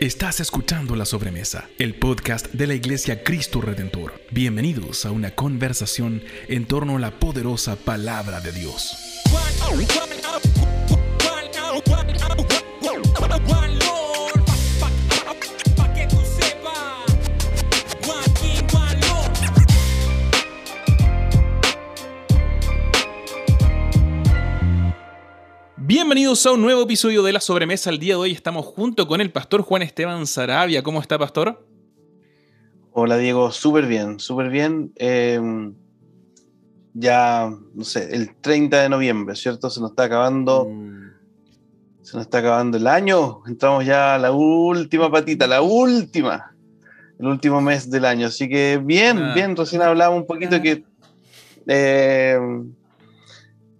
Estás escuchando La Sobremesa, el podcast de la Iglesia Cristo Redentor. Bienvenidos a una conversación en torno a la poderosa palabra de Dios. Bienvenidos a un nuevo episodio de La Sobremesa. El día de hoy estamos junto con el pastor Juan Esteban Sarabia. ¿Cómo está, pastor? Hola, Diego. Súper bien, súper bien. Em, ya, no sé, el 30 de noviembre, ¿cierto? Se nos está acabando. Mm. Se nos está acabando el año. Entramos ya a la última patita, la última. El último mes del año. Así que bien, ah. bien. Recién hablaba un poquito que. Eh,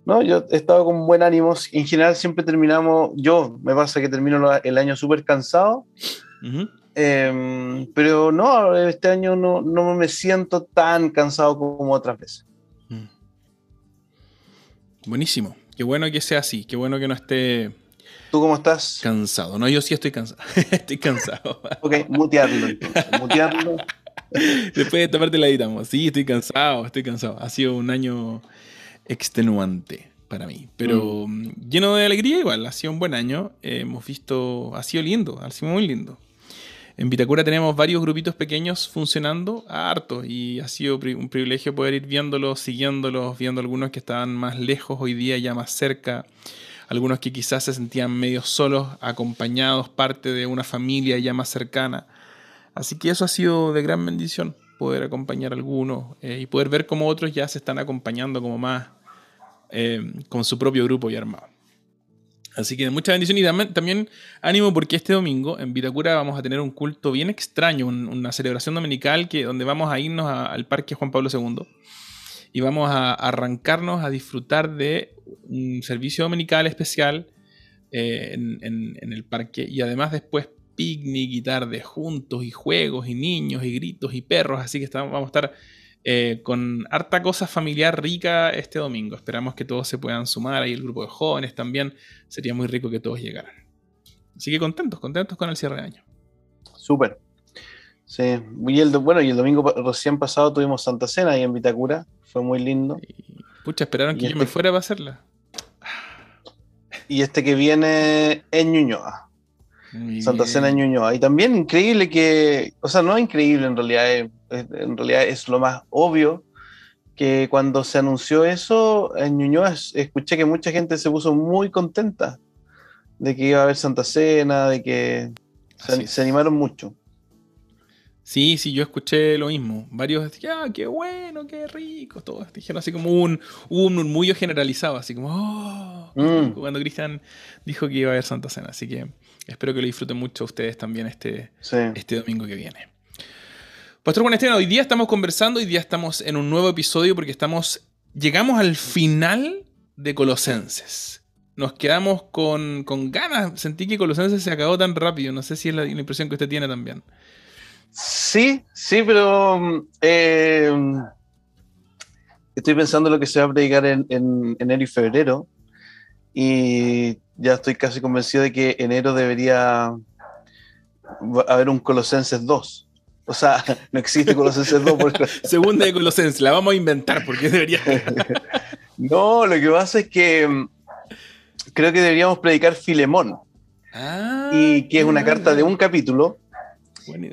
no, yo he estado con buen ánimo. En general siempre terminamos, yo me pasa que termino el año súper cansado. Em, pero no, este año no, no, me siento tan cansado como otras veces. Mm. Buenísimo. Qué bueno que sea así. Qué bueno que no esté... ¿Tú cómo estás? Cansado. No, yo sí estoy cansado. estoy cansado. ok, mutearlo entonces. Mutearlo. Después de esta parte la editamos. Sí, estoy cansado, estoy cansado. Ha sido un año extenuante para mí, pero mm. Mm, lleno de alegría igual, ha sido un buen año, hemos visto, ha sido lindo, ha sido muy lindo. En Vitacura tenemos varios grupitos pequeños funcionando harto y ha sido un privilegio poder ir viéndolos, siguiéndolos, viendo algunos que estaban más lejos hoy día, ya más cerca, algunos que quizás se sentían medio solos, acompañados, parte de una familia ya más cercana. Así que eso ha sido de gran bendición, poder acompañar a algunos eh, y poder ver cómo otros ya se están acompañando como más eh, con su propio grupo y armado. Así que mucha bendición y también, ánimo porque este domingo en Vitacura vamos a tener un culto bien extraño, una celebración dominical que, donde vamos a irnos al Parque Juan Pablo II y vamos a arrancarnos a disfrutar de un servicio dominical especial eh, en, el parque y además después picnic y tarde juntos y juegos y niños y gritos y perros, así que vamos a estar eh, con harta cosa familiar rica este domingo. Esperamos que todos se puedan sumar, ahí el grupo de jóvenes también. Sería muy rico que todos llegaran. Así que contentos, contentos con el cierre de año. Súper. Sí, y el, bueno, y el domingo recién pasado tuvimos Santa Cena ahí en Vitacura. Fue muy lindo. pucha, esperaron que yo me este fuera para hacerla. Y este que viene en Ñuñoa. Santa Cena en Ñuñoa. Y también increíble que, o sea, no increíble en realidad, es en realidad es lo más obvio, que cuando se anunció eso en Ñuñoa escuché que mucha gente se puso muy contenta de que iba a haber Santa Cena, de que se, animaron mucho. Sí, sí, yo escuché lo mismo. Varios decían, ah, qué bueno, qué rico. Todos dijeron así como un, un murmullo generalizado, así como, oh, mm. cuando Cristian dijo que iba a haber Santa Cena. Así que espero que lo disfruten mucho ustedes también este, este domingo que viene. Pastor Juan Esteban, hoy día estamos conversando, hoy día estamos en un nuevo episodio porque estamos, llegamos al final de Colosenses. Nos quedamos con, ganas. Sentí que Colosenses se acabó tan rápido. No sé si es la, impresión que usted tiene también. Sí, sí, pero eh, estoy pensando lo que se va a predicar en, en enero y febrero. Y ya estoy casi convencido de que enero debería haber un Colosenses 2. O sea, no existe Colosenses 2. Segunda de Colosenses, la vamos a inventar porque debería. no, lo que pasa es que mm, creo que deberíamos predicar Filemón. Ah, y que es una carta de un capítulo.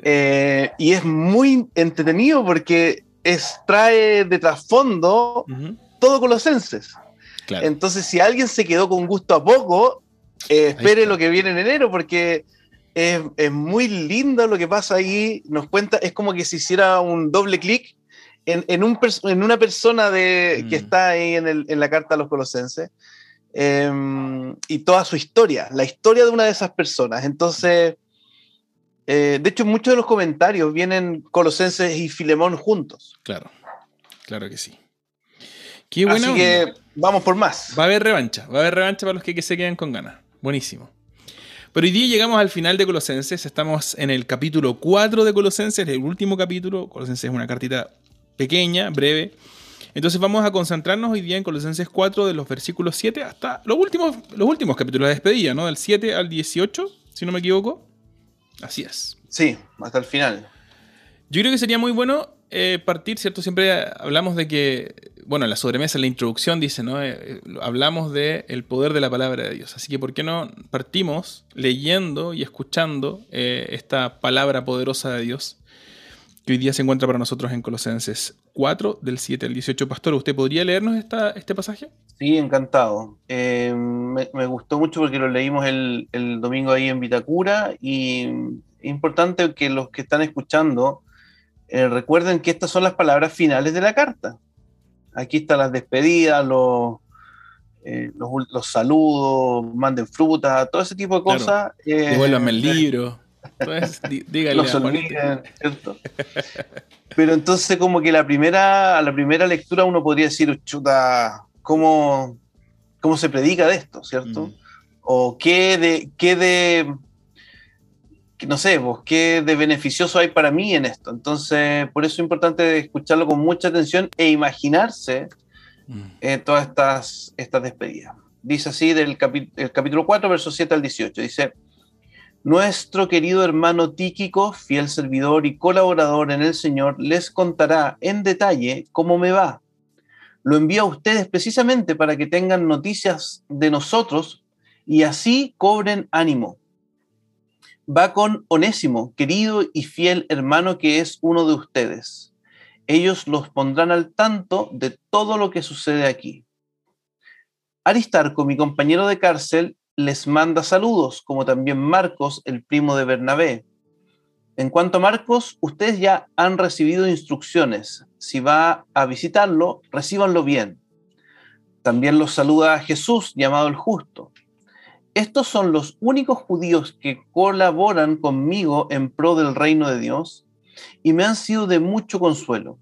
Eh, y es muy entretenido porque trae de trasfondo todo Colosenses. Entonces, si alguien se quedó con gusto a poco, eh, espere lo que viene en enero porque es, muy lindo lo que pasa ahí. Nos cuenta, es como que se hiciera un doble clic en, en, un en, una persona de, que mm. está ahí en, el, en, la carta a los colosenses em, y toda su historia, la historia de una de esas personas. Entonces, eh, de hecho, muchos de los comentarios vienen colosenses y Filemón juntos. Claro, claro que sí. Qué Así que vamos por más. Va a haber revancha, va a haber revancha para los que, que se queden con ganas. Buenísimo. Pero hoy día llegamos al final de Colosenses, estamos en el capítulo 4 de Colosenses, el último capítulo. Colosenses es una cartita pequeña, breve. Entonces vamos a concentrarnos hoy día en Colosenses 4 de los versículos 7 hasta los últimos, los últimos capítulos de despedida, ¿no? Del 7 al 18, si no me equivoco. Así es. Sí, hasta el final. Yo creo que sería muy bueno eh, partir, ¿cierto? Siempre hablamos de que, bueno, en la sobremesa, en la introducción dice, ¿no? Eh, eh, hablamos del el poder de la palabra de Dios. Así que, ¿por qué no partimos leyendo y escuchando esta palabra poderosa de Dios que hoy día se encuentra para nosotros en Colosenses 4, del 7 al 18? Pastor, ¿usted podría leernos esta, este pasaje? Sí, encantado. Me, gustó mucho porque lo leímos el, el domingo ahí en Vitacura y es importante que los que están escuchando eh, recuerden que estas son las palabras finales de la carta. Aquí están las despedidas, los, eh, los, saludos, manden fruta, todo ese tipo de cosas. Eh, Devuélvame el libro. Pues, díganle ¿cierto? Pero entonces como que la primera, la primera lectura uno podría decir, chuta, ¿cómo, cómo se predica de esto, ¿cierto? Mm. O qué de, qué de no sé, vos, qué de beneficioso hay para mí en esto. Entonces, por eso es importante escucharlo con mucha atención e imaginarse mm. eh, todas estas, estas despedidas. Dice así del el capítulo 4, versos 7 al 18. Dice, nuestro querido hermano Tíquico, fiel servidor y colaborador en el Señor, les contará en detalle cómo me va. Lo envío a ustedes precisamente para que tengan noticias de nosotros y así cobren ánimo va con Onésimo, querido y fiel hermano que es uno de ustedes. Ellos los pondrán al tanto de todo lo que sucede aquí. Aristarco, mi compañero de cárcel, les manda saludos, como también Marcos, el primo de Bernabé. En cuanto a Marcos, ustedes ya han recibido instrucciones. Si va a visitarlo, recíbanlo bien. También los saluda Jesús, llamado el justo. Estos son los únicos judíos que colaboran conmigo en pro del reino de Dios y me han sido de mucho consuelo.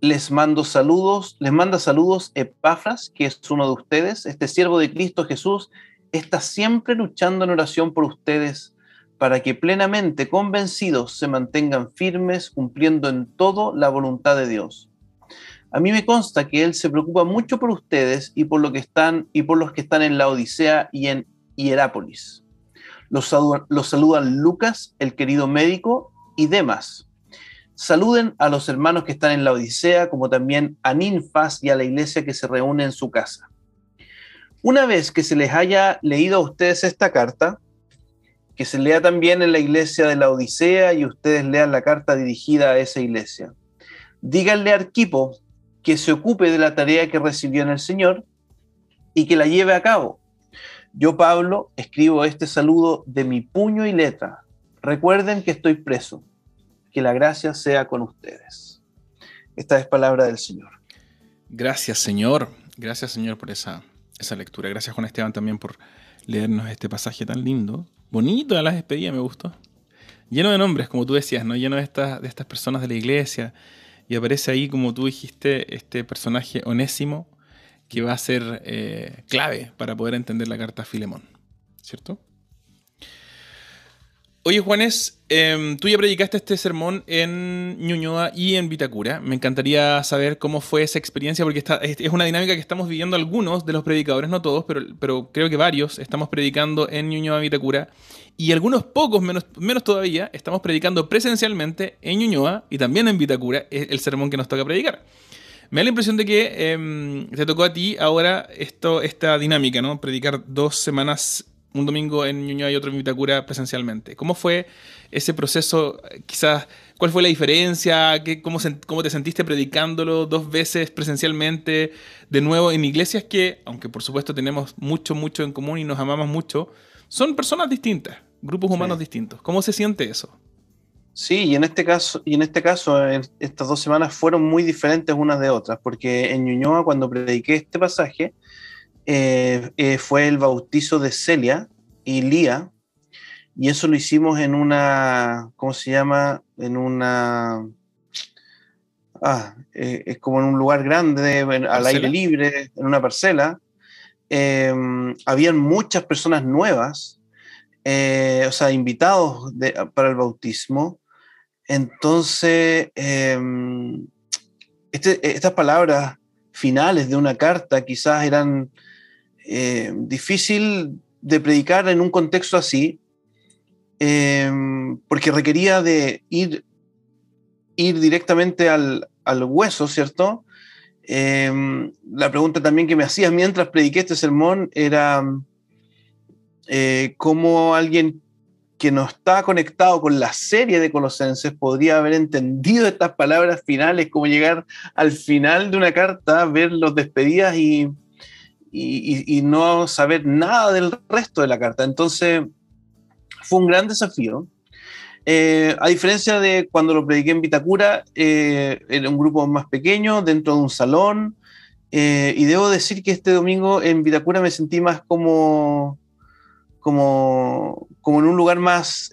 Les mando saludos, les manda saludos Epafras, que es uno de ustedes, este siervo de Cristo Jesús, está siempre luchando en oración por ustedes para que plenamente convencidos se mantengan firmes cumpliendo en todo la voluntad de Dios. A mí me consta que él se preocupa mucho por ustedes y por, lo que están, y por los que están en la Odisea y en Hierápolis. Los saludan, los saludan Lucas, el querido médico, y demás. Saluden a los hermanos que están en la Odisea, como también a Ninfas y a la iglesia que se reúne en su casa. Una vez que se les haya leído a ustedes esta carta, que se lea también en la iglesia de la Odisea y ustedes lean la carta dirigida a esa iglesia. Díganle a Arquipo que se ocupe de la tarea que recibió en el Señor y que la lleve a cabo. Yo, Pablo, escribo este saludo de mi puño y letra. Recuerden que estoy preso. Que la gracia sea con ustedes. Esta es palabra del Señor. Gracias, Señor. Gracias, Señor, por esa, esa lectura. Gracias, Juan Esteban, también por leernos este pasaje tan lindo. Bonito de las despedidas, me gustó. Lleno de nombres, como tú decías, ¿no? Lleno de estas, de estas personas de la iglesia, y aparece ahí, como tú dijiste, este personaje onésimo que va a ser eh, clave para poder entender la carta a Filemón. ¿Cierto? Oye, Juanes, em, tú ya predicaste este sermón en Ñuñoa y en Vitacura. Me encantaría saber cómo fue esa experiencia, porque es una dinámica que estamos viviendo algunos de los predicadores, no todos, pero, creo que varios estamos predicando en Ñuñoa y Vitacura y algunos pocos, menos, todavía, estamos predicando presencialmente en Ñuñoa y también en Vitacura, el sermón que nos toca predicar. Me da la impresión de que em, te tocó a ti ahora esto, esta dinámica, ¿no? Predicar dos semanas, un domingo en Ñuñoa y otro en Vitacura presencialmente. ¿Cómo fue ese proceso? Quizás, ¿cuál fue la diferencia? ¿Qué, cómo, ¿Cómo te sentiste predicándolo dos veces presencialmente de nuevo en iglesias que, aunque por supuesto tenemos mucho, mucho en común y nos amamos mucho, son personas distintas? grupos humanos distintos. ¿Cómo se siente eso? Sí, y en este caso, y en este caso, estas dos semanas fueron muy diferentes unas de otras, porque en Ñuñoa, cuando prediqué este pasaje, eh, eh, fue el bautizo de Celia y Lía, y eso lo hicimos en una, ¿cómo se llama? En una, ah, eh, es como en un lugar grande, al aire libre, en una parcela. habían muchas personas nuevas o sea, invitados para el bautismo. Entonces, em, este, estas palabras finales de una carta quizás eran eh, difícil de predicar en un contexto así. em, porque requería de ir, ir directamente al, al hueso, ¿cierto? Em, la pregunta también que me hacías mientras prediqué este sermón era eh, cómo alguien que no está conectado con la serie de Colosenses podría haber entendido estas palabras finales, como llegar al final de una carta, ver los despedidas y, y, no saber nada del resto de la carta. Entonces, fue un gran desafío. Eh, a diferencia de cuando lo prediqué en Vitacura, eh, era un grupo más pequeño, dentro de un salón, eh, y debo decir que este domingo en Vitacura me sentí más como, como, como en un lugar más,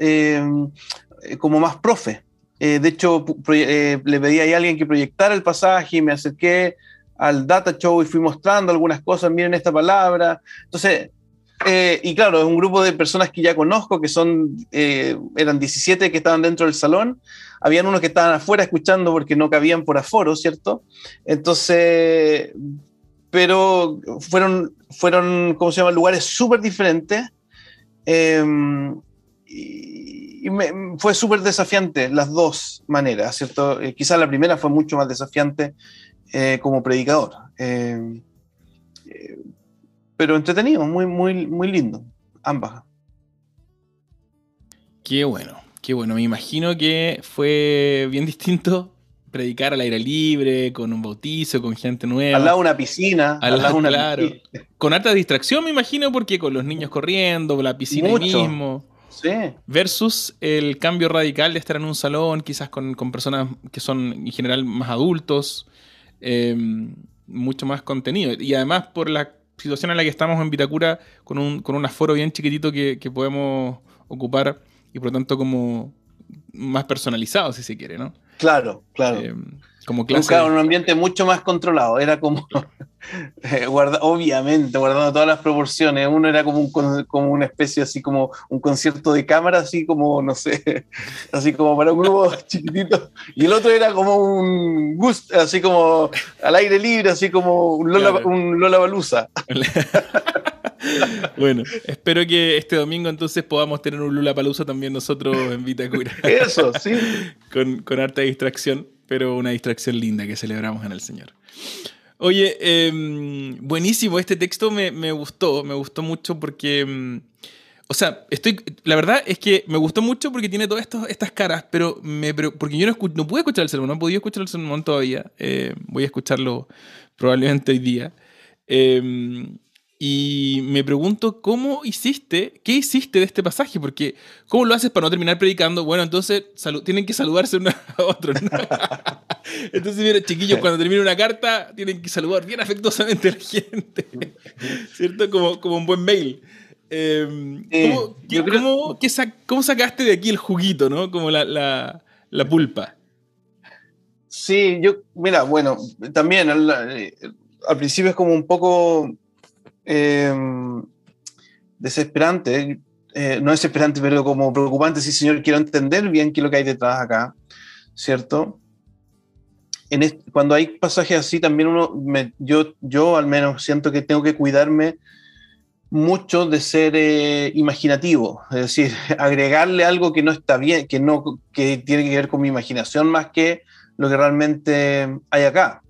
como más profe. de hecho, le pedí a alguien que proyectara el pasaje y me acerqué al data show y fui mostrando algunas cosas, miren esta palabra. Entonces, eh, y claro, es un grupo de personas que ya conozco, que son, eh, eran 17 que estaban dentro del salón, habían unos que estaban afuera escuchando porque no cabían por aforo, ¿cierto? Entonces, pero fueron, fueron ¿cómo se llama?, lugares súper diferentes. Em, y, fue súper desafiante las dos maneras, ¿cierto? Eh, quizás la primera fue mucho más desafiante como predicador pero entretenido, muy, muy, muy lindo, ambas. Qué bueno, qué bueno. Me imagino que fue bien distinto predicar al aire libre, con un bautizo, con gente nueva. Al lado de una piscina. Al, lado de una claro. Con alta distracción, me imagino, porque con los niños corriendo, la piscina mismo. Sí. Versus el cambio radical de estar en un salón, quizás con, personas que son en general más adultos, em, mucho más contenido. Y además por la situación en la que estamos en Vitacura con un, con un aforo bien chiquitito que, podemos ocupar y por lo tanto como más personalizado, si se quiere, ¿no? Claro, claro. Eh, como clase. un ambiente mucho más controlado. Era como, eh, obviamente, guardando todas las proporciones. Uno era como, un, como una especie así como un concierto de cámara, así como, no sé, así como para un grupo chiquitito. Y el otro era como un gusto, así como al aire libre, así como un Lola, un Lola Balusa. bueno, espero que este domingo entonces podamos tener un Lula Palusa también nosotros en Vitacura. Eso, sí. con, con harta distracción pero una distracción linda que celebramos en el Señor. Oye, em, buenísimo, este texto me, gustó, me gustó mucho porque, em, o sea, estoy, la verdad es que me gustó mucho porque tiene todas estas caras, pero, me, porque yo no, no pude escuchar el sermón, no he podido escuchar el sermón todavía, eh, voy a escucharlo probablemente hoy día. Em, y me pregunto, ¿cómo hiciste? ¿Qué hiciste de este pasaje? Porque, ¿cómo lo haces para no terminar predicando? Bueno, entonces tienen que saludarse uno a otro. entonces, mira, chiquillos, cuando termine una carta, tienen que saludar bien afectuosamente a la gente. ¿Cierto? Como, como un buen mail. Em, ¿cómo, sacaste de aquí el juguito, no? Como la, la, pulpa. Sí, yo, mira, bueno, también al, eh, al principio es como un poco Em, desesperante, eh, no desesperante, pero como preocupante, sí, señor, quiero entender bien qué es lo que hay detrás acá, ¿cierto? Cuando hay pasajes así, también uno, yo, yo al menos siento que tengo que cuidarme mucho de ser eh, imaginativo, es decir, agregarle algo que no está bien, que, no, que tiene que ver con mi imaginación más que lo que realmente hay acá.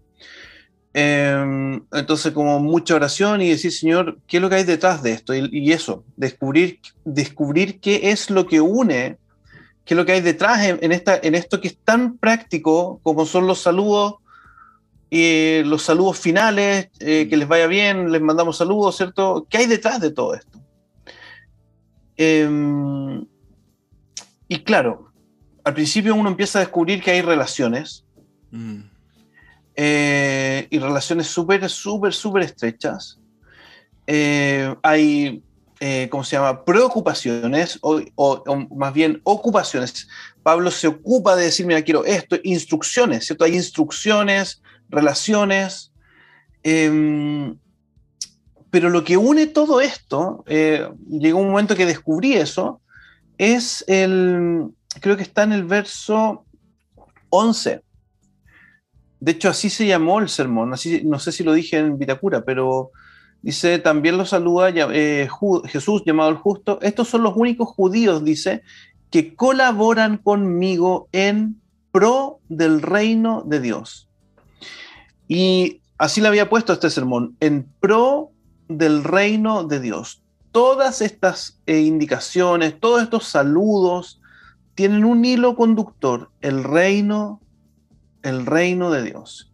Em, entonces, como mucha oración y decir, Señor, ¿qué es lo que hay detrás de esto? Y, eso, descubrir, descubrir qué es lo que une, qué es lo que hay detrás en, esta, en esto que es tan práctico como son los saludos y los saludos finales, eh, que les vaya bien, les mandamos saludos, ¿cierto? ¿Qué hay detrás de todo esto? Em, y claro, al principio uno empieza a descubrir que hay relaciones. Mm. Eh, y relaciones súper, súper, súper estrechas. Eh, hay, eh, ¿cómo se llama?, preocupaciones o, más bien ocupaciones. Pablo se ocupa de decir, mira, quiero esto, instrucciones, ¿cierto? Hay instrucciones, relaciones. Em, pero lo que une todo esto, llegó un momento que descubrí eso, es el, creo que está en el verso 11 de hecho, así se llamó el sermón, así, no sé si lo dije en Vitacura, pero Dice, también lo saluda eh, Jesús llamado el justo. Estos son los únicos judíos, dice, que colaboran conmigo en pro del reino de Dios. Y así le había puesto este sermón, en pro del reino de Dios. Todas estas eh, indicaciones, todos estos saludos, tienen un hilo conductor, el reino, el reino de Dios.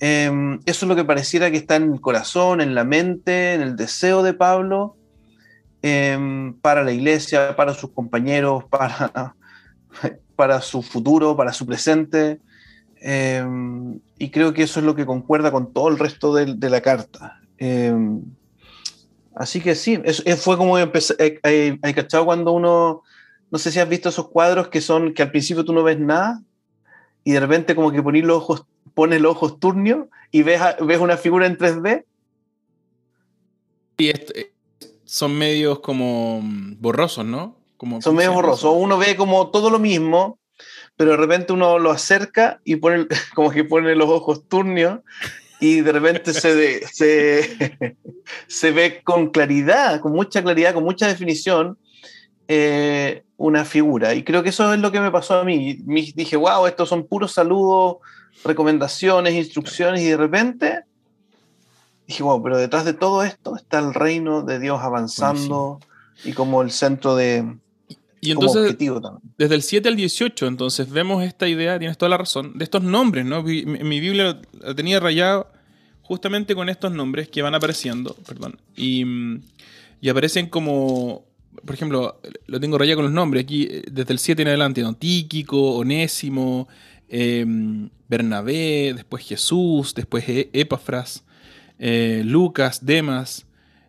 Em, eso es lo que pareciera que está en el corazón, en la mente, en el deseo de Pablo em, para la iglesia, para sus compañeros, para, para su futuro, para su presente. Em, y creo que eso es lo que concuerda con todo el resto de, la carta. así que sí, fue como empecé, hay, hay cachado cuando uno no sé si has visto esos cuadros que son que al principio tú no ves nada y de repente como que pones los ojos, pones los ojos turnios y ves, ves una figura en 3D. Y son medios como mm, borrosos, ¿no? Como, son medios borrosos. Uno ve como todo lo mismo, pero de repente uno lo acerca y pone como que pone los ojos turnios y de repente se, se, se ve con claridad, con mucha claridad, con mucha definición eh, una figura. Y creo que eso es lo que me pasó a mí. dije, wow, estos son puros saludos, recomendaciones, instrucciones, y de repente dije, wow, pero detrás de todo esto está el reino de Dios avanzando y como el centro de... Y entonces, desde el 7 al 18, entonces vemos esta idea, tienes toda la razón, de estos nombres, ¿no? Mi, mi Biblia la tenía rayado justamente con estos nombres que van apareciendo, perdón, y, y aparecen como por ejemplo, lo tengo rayado con los nombres aquí, eh, desde el 7 en adelante, ¿no? Tíquico, Onésimo, em, Bernabé, después Jesús, después e-, Epafras, eh, Lucas, Demas,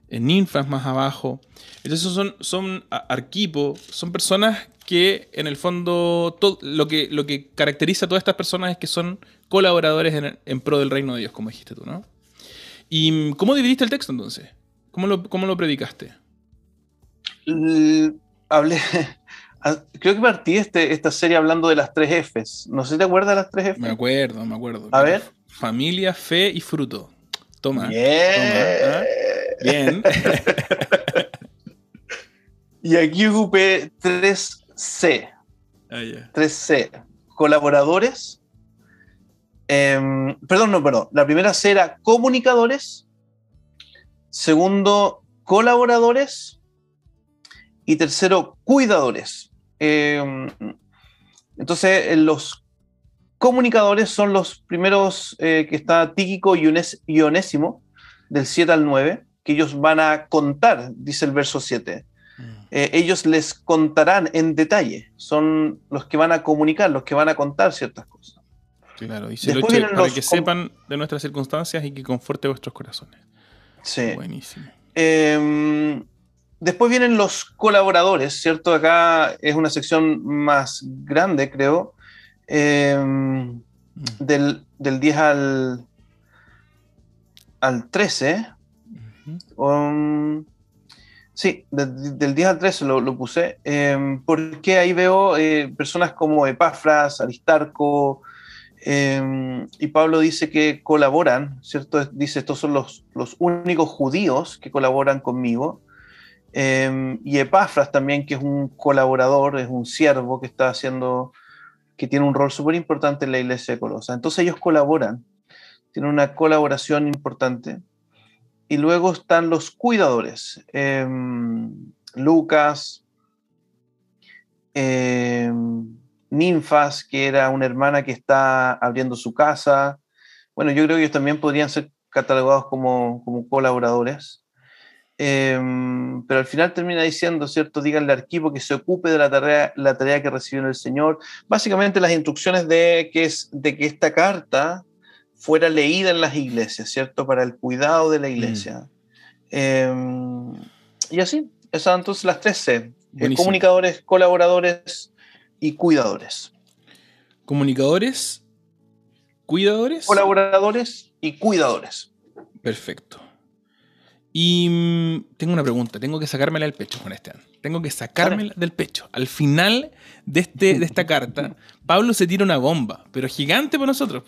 eh, Ninfas más abajo. Entonces son, son arquipo, son personas que en el fondo todo, lo, que, lo que caracteriza a todas estas personas es que son colaboradores en, pro del reino de Dios, como dijiste tú, ¿no? ¿Y cómo dividiste el texto entonces? ¿Cómo cómo lo predicaste? Hablé, creo que partí este, esta serie hablando de las tres Fs. No sé si te acuerdas de las tres Fs. Me acuerdo, me acuerdo. A ver. Familia, fe y fruto. Toma. Bien. ¿ah? y aquí ocupé 3C. 3C. Ah, Colaboradores. Em, perdón, no, perdón. La primera C era comunicadores. Segundo, colaboradores y tercero, cuidadores. Em, entonces, los comunicadores son los primeros eh, que está Tíquico y Onésimo, del 7 al 9, que ellos van a contar, dice el verso 7. Mm. Eh, ellos les contarán en detalle, son los que van a comunicar, los que van a contar ciertas cosas. Claro, y se para que sepan de nuestras circunstancias y que conforte vuestros corazones. Sí. Buenísimo. Eh, Después vienen los colaboradores, ¿cierto? Acá es una sección más grande, creo. Em, mm. del, 10 al, al 13. Um, sí, del 10 al 13 lo, puse, em, porque ahí veo eh, personas como Epafras, Aristarco, em, y Pablo dice que colaboran, ¿cierto? Dice, estos son los, los únicos judíos que colaboran conmigo. Em, y Epafras también, que es un colaborador, es un siervo que está haciendo, que tiene un rol súper importante en la iglesia de Colosa. Entonces ellos colaboran, tienen una colaboración importante. Y luego están los cuidadores, em, Lucas, em, Ninfas, que era una hermana que está abriendo su casa. Bueno, yo creo que ellos también podrían ser catalogados como, como colaboradores. Em, pero al final termina diciendo, ¿cierto? Díganle al arquivo que se ocupe de la tarea, la tarea que recibió el Señor. Básicamente las instrucciones de que, es, de que esta carta fuera leída en las iglesias, ¿cierto? Para el cuidado de la mm. iglesia. Em, y así, esas entonces las tres C. Comunicadores, colaboradores y cuidadores. Comunicadores, cuidadores. Colaboradores y cuidadores. Perfecto. Y mm, tengo una pregunta, tengo que sacármela del pecho, Juan Esteban. Tengo que sacármela del pecho. Al final de, este, de esta carta, Pablo se tira una bomba, pero gigante para nosotros.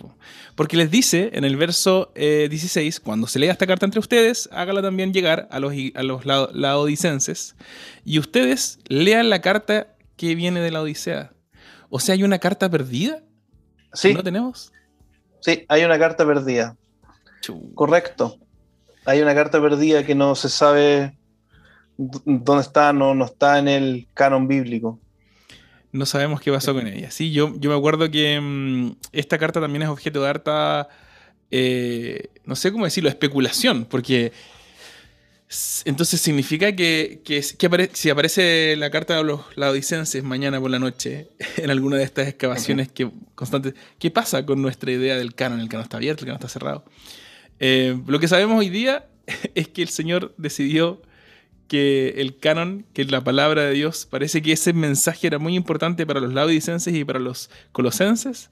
Porque les dice en el verso 16, eh, cuando se lea esta carta entre ustedes, hágala también llegar a los, a los laodicenses. Y ustedes lean la carta que viene de la Odisea. O sea, hay una carta perdida. Sí. ¿No tenemos? Sí, hay una carta perdida. Correcto. Hay una carta perdida que no se sabe dónde está, no, no está en el canon bíblico. No sabemos qué pasó con ella. Sí, yo, yo me acuerdo que mm, esta carta también es objeto de harta, eh, no sé cómo decirlo, especulación, porque entonces significa que, si aparece la carta de los laodicenses mañana por la noche en alguna de estas excavaciones que, constantes, ¿qué pasa con nuestra idea del canon? El canon está abierto, el canon está cerrado. Eh, lo que sabemos hoy día es que el Señor decidió que el canon, que la palabra de Dios, parece que ese mensaje era muy importante para los laodicenses y para los colosenses,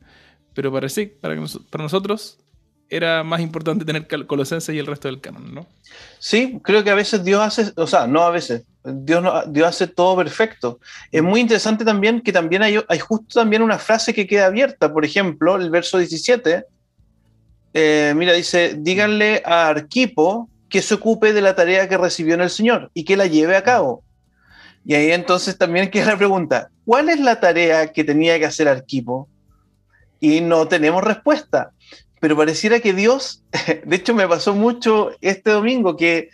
pero parece para, nosotros era más importante tener colosenses y el resto del canon, ¿no? Sí, creo que a veces Dios hace, o sea, no a veces, Dios, Dios hace todo perfecto. Es muy interesante también que también hay, hay justo también una frase que queda abierta, por ejemplo, el verso 17, eh, mira, dice, díganle a Arquipo que se ocupe de la tarea que recibió en el Señor y que la lleve a cabo. Y ahí entonces también queda la pregunta, ¿cuál es la tarea que tenía que hacer Arquipo? Y no tenemos respuesta, pero pareciera que Dios, de hecho me pasó mucho este domingo que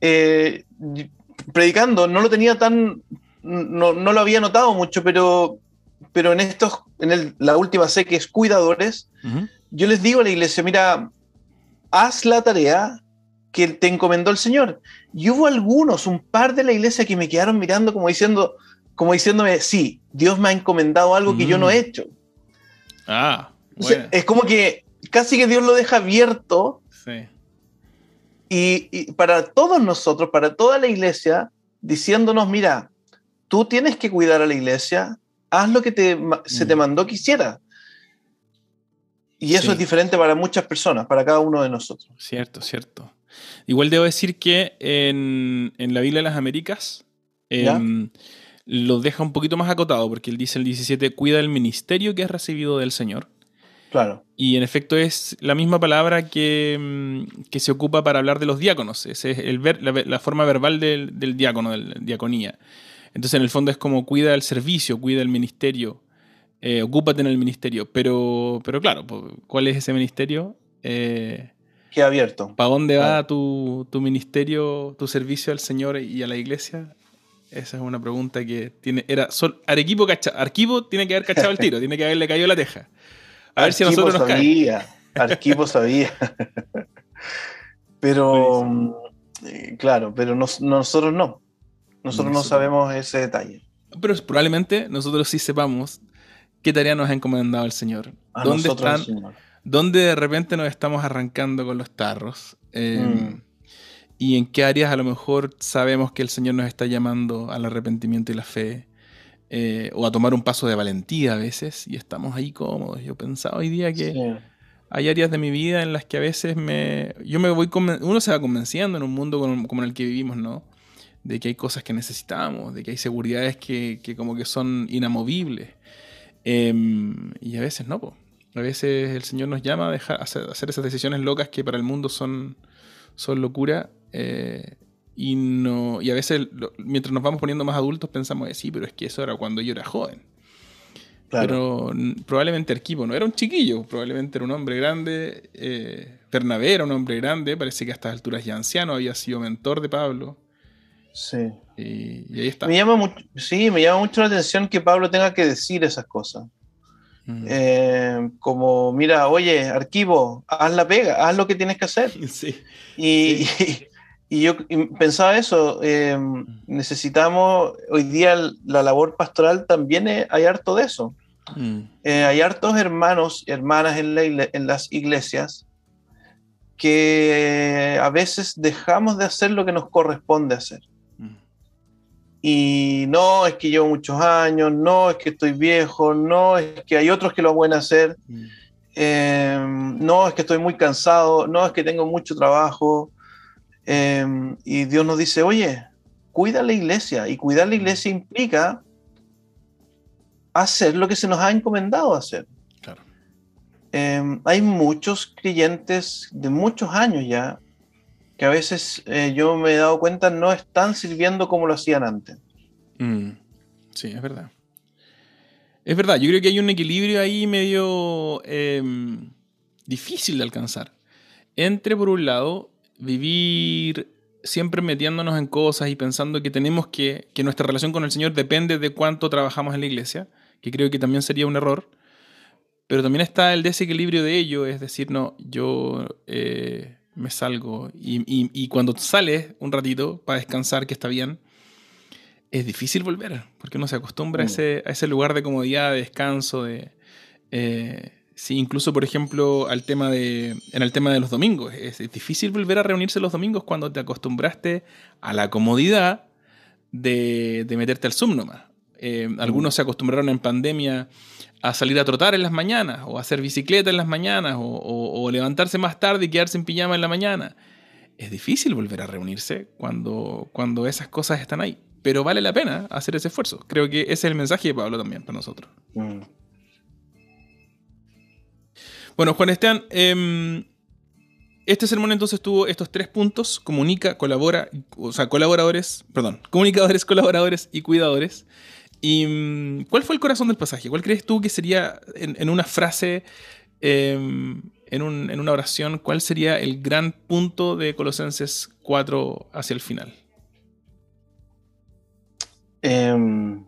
eh, predicando no lo tenía tan, no, lo había notado mucho, pero, pero en estos, en la última sé que es cuidadores, yo les digo a la iglesia, mira, haz la tarea que te encomendó el Señor. Y hubo algunos, un par de la iglesia que me quedaron mirando como diciendo, como diciéndome, sí, Dios me ha encomendado algo que yo no he mm. hecho. Ah, es como que casi que Dios lo deja abierto. Sí. Y, y, para todos nosotros, para toda la iglesia, diciéndonos, mira, tú tienes que cuidar a la iglesia, haz lo que te, se te mm. mandó que hiciera. Y eso es diferente para muchas personas, para cada uno de nosotros. Cierto, cierto. Igual debo decir que en, la Biblia de las Américas em, lo deja un poquito más acotado, porque él dice el 17, cuida el ministerio que has recibido del Señor. Claro. Y en efecto es la misma palabra que, em, que se ocupa para hablar de los diáconos. es el ver, la, forma verbal del, del diácono, de la diaconía. Entonces, en el fondo es como cuida el servicio, cuida el ministerio, eh, ocúpate en el ministerio. Pero, pero claro, ¿cuál es ese ministerio? Eh, Queda abierto. ¿Para dónde va tu, ministerio, tu servicio al Señor y a la iglesia? Esa es una pregunta que tiene. Era sol, Arequipo cacha, Arquivo tiene que haber cachado el tiro, tiene que haberle caído la teja. A ver si a nosotros nos sabía, Arquivo sabía. pero, mm, eh, claro, pero nosotros no. Nosotros no sabemos ese detalle. Pero probablemente nosotros sí sepamos ¿Qué tarea nos ha encomendado el Señor? ¿Dónde están? ¿Dónde de repente nos estamos arrancando con los tarros? Em, mm. ¿Y en qué áreas a lo mejor sabemos que el Señor nos está llamando al arrepentimiento y la fe? Eh, o a tomar un paso de valentía a veces y estamos ahí cómodos. Yo pensaba hoy día que hay áreas de mi vida en las que a veces me, yo me voy, uno se va convenciendo en un mundo como, en el que vivimos, ¿no? De que hay cosas que necesitamos, de que hay seguridades que, que como que son inamovibles. Em, y a veces no, a veces el Señor nos llama a, dejar, hacer, esas decisiones locas que para el mundo son, son locura. Eh, y, no, y a veces, mientras nos vamos poniendo más adultos, pensamos, sí, pero es que eso era cuando yo era joven. Pero probablemente Arquivo no era un chiquillo, probablemente era un hombre grande. Eh, Bernabé era un hombre grande, parece que a estas alturas ya anciano, había sido mentor de Pablo. Sí. Y, ahí está. Me llama mucho, sí, me llama mucho la atención que Pablo tenga que decir esas cosas. Mm. Eh, como, mira, oye, arquivo, haz la pega, haz lo que tienes que hacer. Sí. Y, y, yo pensaba eso, eh, necesitamos, hoy día la labor pastoral también hay harto de eso. Mm. Eh, hay hartos hermanos y hermanas en, en las iglesias que a veces dejamos de hacer lo que nos corresponde hacer y no, es que llevo muchos años, no, es que estoy viejo, no, es que hay otros que lo pueden hacer, mm. em, no, es que estoy muy cansado, no, es que tengo mucho trabajo. Em, y Dios nos dice, oye, cuida la iglesia. Y cuidar la iglesia implica hacer lo que se nos ha encomendado hacer. Em, hay muchos creyentes de muchos años ya que a veces eh, yo me he dado cuenta no están sirviendo como lo hacían antes. Mm, sí, es verdad. Es verdad, yo creo que hay un equilibrio ahí medio em, difícil de alcanzar. Entre, por un lado, vivir siempre metiéndonos en cosas y pensando que tenemos que, que nuestra relación con el Señor depende de cuánto trabajamos en la iglesia, que creo que también sería un error. Pero también está el desequilibrio de ello, es decir, no, yo eh, me salgo y, y, cuando sales un ratito para descansar, que está bien, es difícil volver, porque uno se acostumbra a, mm. ese, a, ese, lugar de comodidad, de descanso, de... Eh, sí, incluso, por ejemplo, al tema de, en el tema de los domingos. Es, difícil volver a reunirse los domingos cuando te acostumbraste a la comodidad de, de meterte al Zoom nomás. Eh, algunos se acostumbraron en pandemia a salir a trotar en las mañanas, o a hacer bicicleta en las mañanas, o, o levantarse más tarde y quedarse en pijama en la mañana. Es difícil volver a reunirse cuando, cuando esas cosas están ahí pero vale la pena hacer ese esfuerzo. Creo que ese es el mensaje de Pablo también para nosotros. Mm. Bueno, Juan Esteban, em, este sermón entonces tuvo estos tres puntos, comunica, colabora, o sea, colaboradores, perdón, comunicadores, colaboradores y cuidadores. ¿Y mm, cuál fue el corazón del pasaje? ¿Cuál crees tú que sería en, una frase, em, en, una oración, cuál sería el gran punto de Colosenses 4 hacia el final? Em,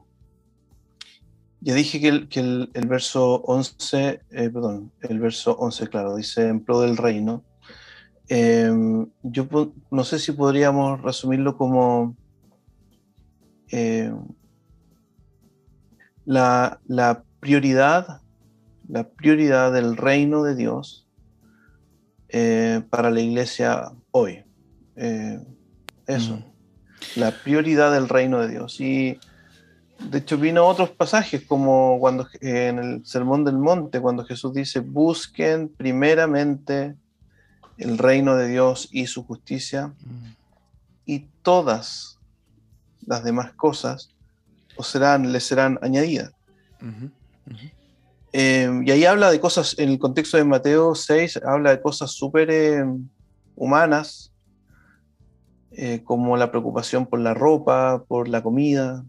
ya dije que el, verso 11, eh, perdón, el verso 11, claro, dice en pro del reino. Em, yo no sé si podríamos resumirlo como em, la, prioridad, la prioridad del reino de Dios eh, para la iglesia hoy. Eh, eso. La prioridad del reino de Dios. Y de hecho vino otros pasajes como cuando en el Sermón del Monte, cuando Jesús dice, busquen primeramente el reino de Dios y su justicia y todas las demás cosas os serán, les serán añadidas. Eh, y ahí habla de cosas, en el contexto de Mateo 6, habla de cosas súper eh, humanas, eh, como la preocupación por la ropa, por la comida.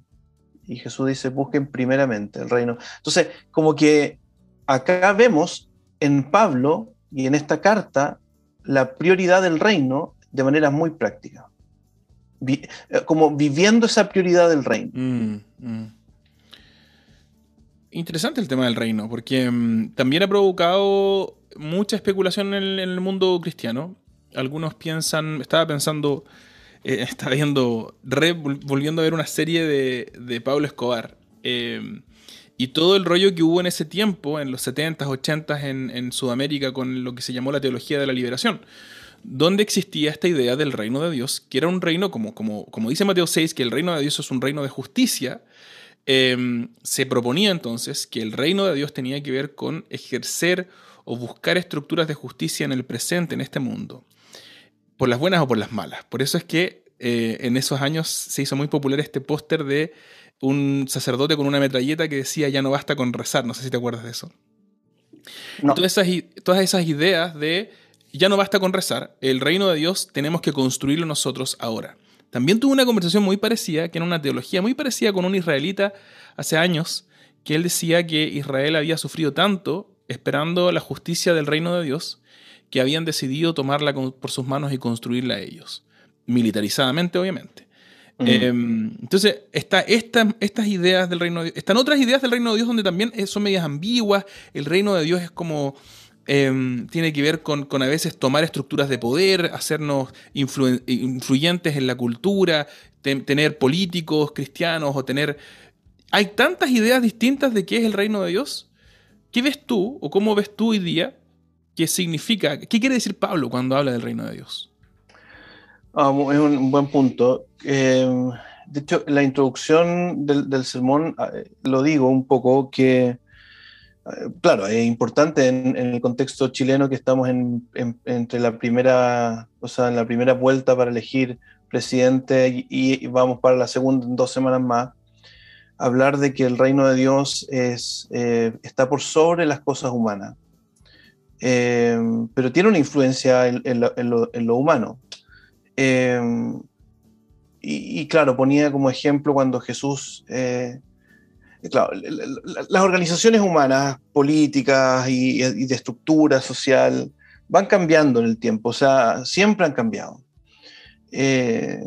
Y Jesús dice, busquen primeramente el reino. Entonces, como que acá vemos en Pablo y en esta carta la prioridad del reino de manera muy práctica. Eh, como viviendo esa prioridad del reino. Mm, mm. Interesante el tema del reino, porque mm, también ha provocado mucha especulación en el, mundo cristiano. Algunos piensan, estaba pensando, eh, está viendo, volviendo a ver una serie de, Pablo Escobar. Eh, y todo el rollo que hubo en ese tiempo, en los 70s, 80s en, Sudamérica, con lo que se llamó la teología de la liberación, donde existía esta idea del reino de Dios, que era un reino, como, como, como dice Mateo 6, que el reino de Dios es un reino de justicia, em, se proponía entonces que el reino de Dios tenía que ver con ejercer o buscar estructuras de justicia en el presente, en este mundo por las buenas o por las malas. Por eso es que eh, en esos años se hizo muy popular este póster de un sacerdote con una metralleta que decía ya no basta con rezar, no sé si te acuerdas de eso. Todas, esas, todas esas ideas de ya no basta con rezar, el reino de Dios tenemos que construirlo nosotros ahora. También tuve una conversación muy parecida, que era una teología muy parecida con un israelita hace años, que él decía que Israel había sufrido tanto esperando la justicia del reino de Dios, que habían decidido tomarla por sus manos y construirla ellos. Militarizadamente, obviamente. Em, entonces, está estas ideas del reino de Dios. Están otras ideas del reino de Dios donde también son medias ambiguas. El reino de Dios es como. Em, tiene que ver con, a veces tomar estructuras de poder, hacernos influyentes en la cultura, tener políticos cristianos o tener. Hay tantas ideas distintas de qué es el reino de Dios. ¿Qué ves tú o cómo ves tú hoy día ¿Qué significa? ¿Qué quiere decir Pablo cuando habla del reino de Dios? Ah, es un buen punto. Eh, de hecho, la introducción del, sermón ah, lo digo un poco que claro, es importante en, el contexto chileno que estamos en, entre la primera, o sea, en la primera vuelta para elegir presidente y, vamos para la segunda en dos semanas más, hablar de que el reino de Dios es, eh, está por sobre las cosas humanas, eh, pero tiene una influencia en, lo, humano. Eh, y, claro, ponía como ejemplo cuando Jesús claro, las organizaciones humanas, políticas y, de estructura social van cambiando en el tiempo, o sea, siempre han cambiado. Eh,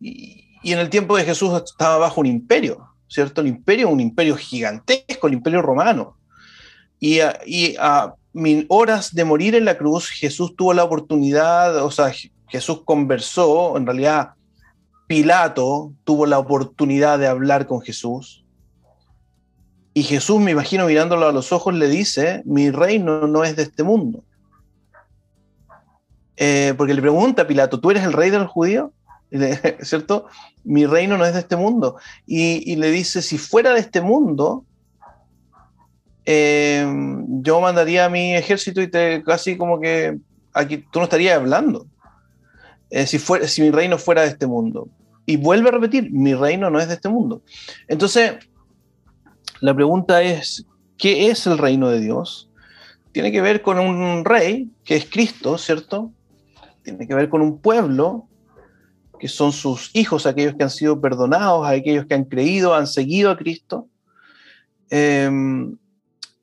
y, en el tiempo de Jesús estaba bajo un imperio, ¿cierto? El imperio, un imperio gigantesco, el imperio romano. Y a, y a horas de morir en la cruz, Jesús tuvo la oportunidad, o sea, Jesús conversó, en realidad Pilato tuvo la oportunidad de hablar con Jesús y Jesús, me imagino mirándolo a los ojos, le dice, mi reino no es de este mundo. Eh, porque le pregunta a Pilato, ¿tú eres el rey de los judíos? ¿Cierto? Mi reino no es de este mundo. Y, le dice, si fuera de este mundo, eh, yo mandaría a mi ejército y te casi como que aquí tú no estarías hablando. Eh, si, fuera, si mi reino fuera de este mundo. Y vuelve a repetir, mi reino no es de este mundo. Entonces, la pregunta es, ¿qué es el reino de Dios? Tiene que ver con un rey, que es Cristo, ¿cierto? Tiene que ver con un pueblo, que son sus hijos, aquellos que han sido perdonados, aquellos que han creído, han seguido a Cristo. Em,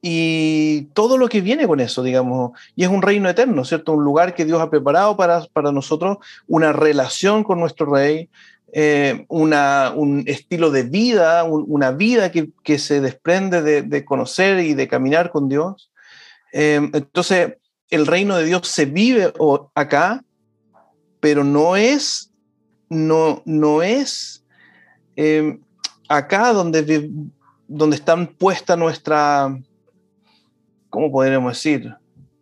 y todo lo que viene con eso, digamos, y es un reino eterno, ¿cierto? Un lugar que Dios ha preparado para, para nosotros, una relación con nuestro rey, eh, un estilo de vida, una vida que, se desprende de, conocer y de caminar con Dios. Eh, entonces, el reino de Dios se vive acá, pero no es, no, no es eh, acá donde, donde están puesta nuestra, ¿cómo podríamos decir?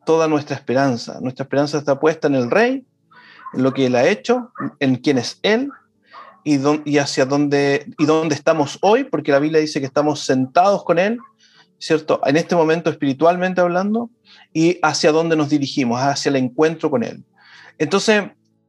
Toda nuestra esperanza. Nuestra esperanza está puesta en el rey, en lo que él ha hecho, en quién es él, y, hacia dónde, y dónde estamos hoy, porque la Biblia dice que estamos sentados con Él, ¿cierto? En este momento espiritualmente hablando, y hacia dónde nos dirigimos, hacia el encuentro con Él. Entonces,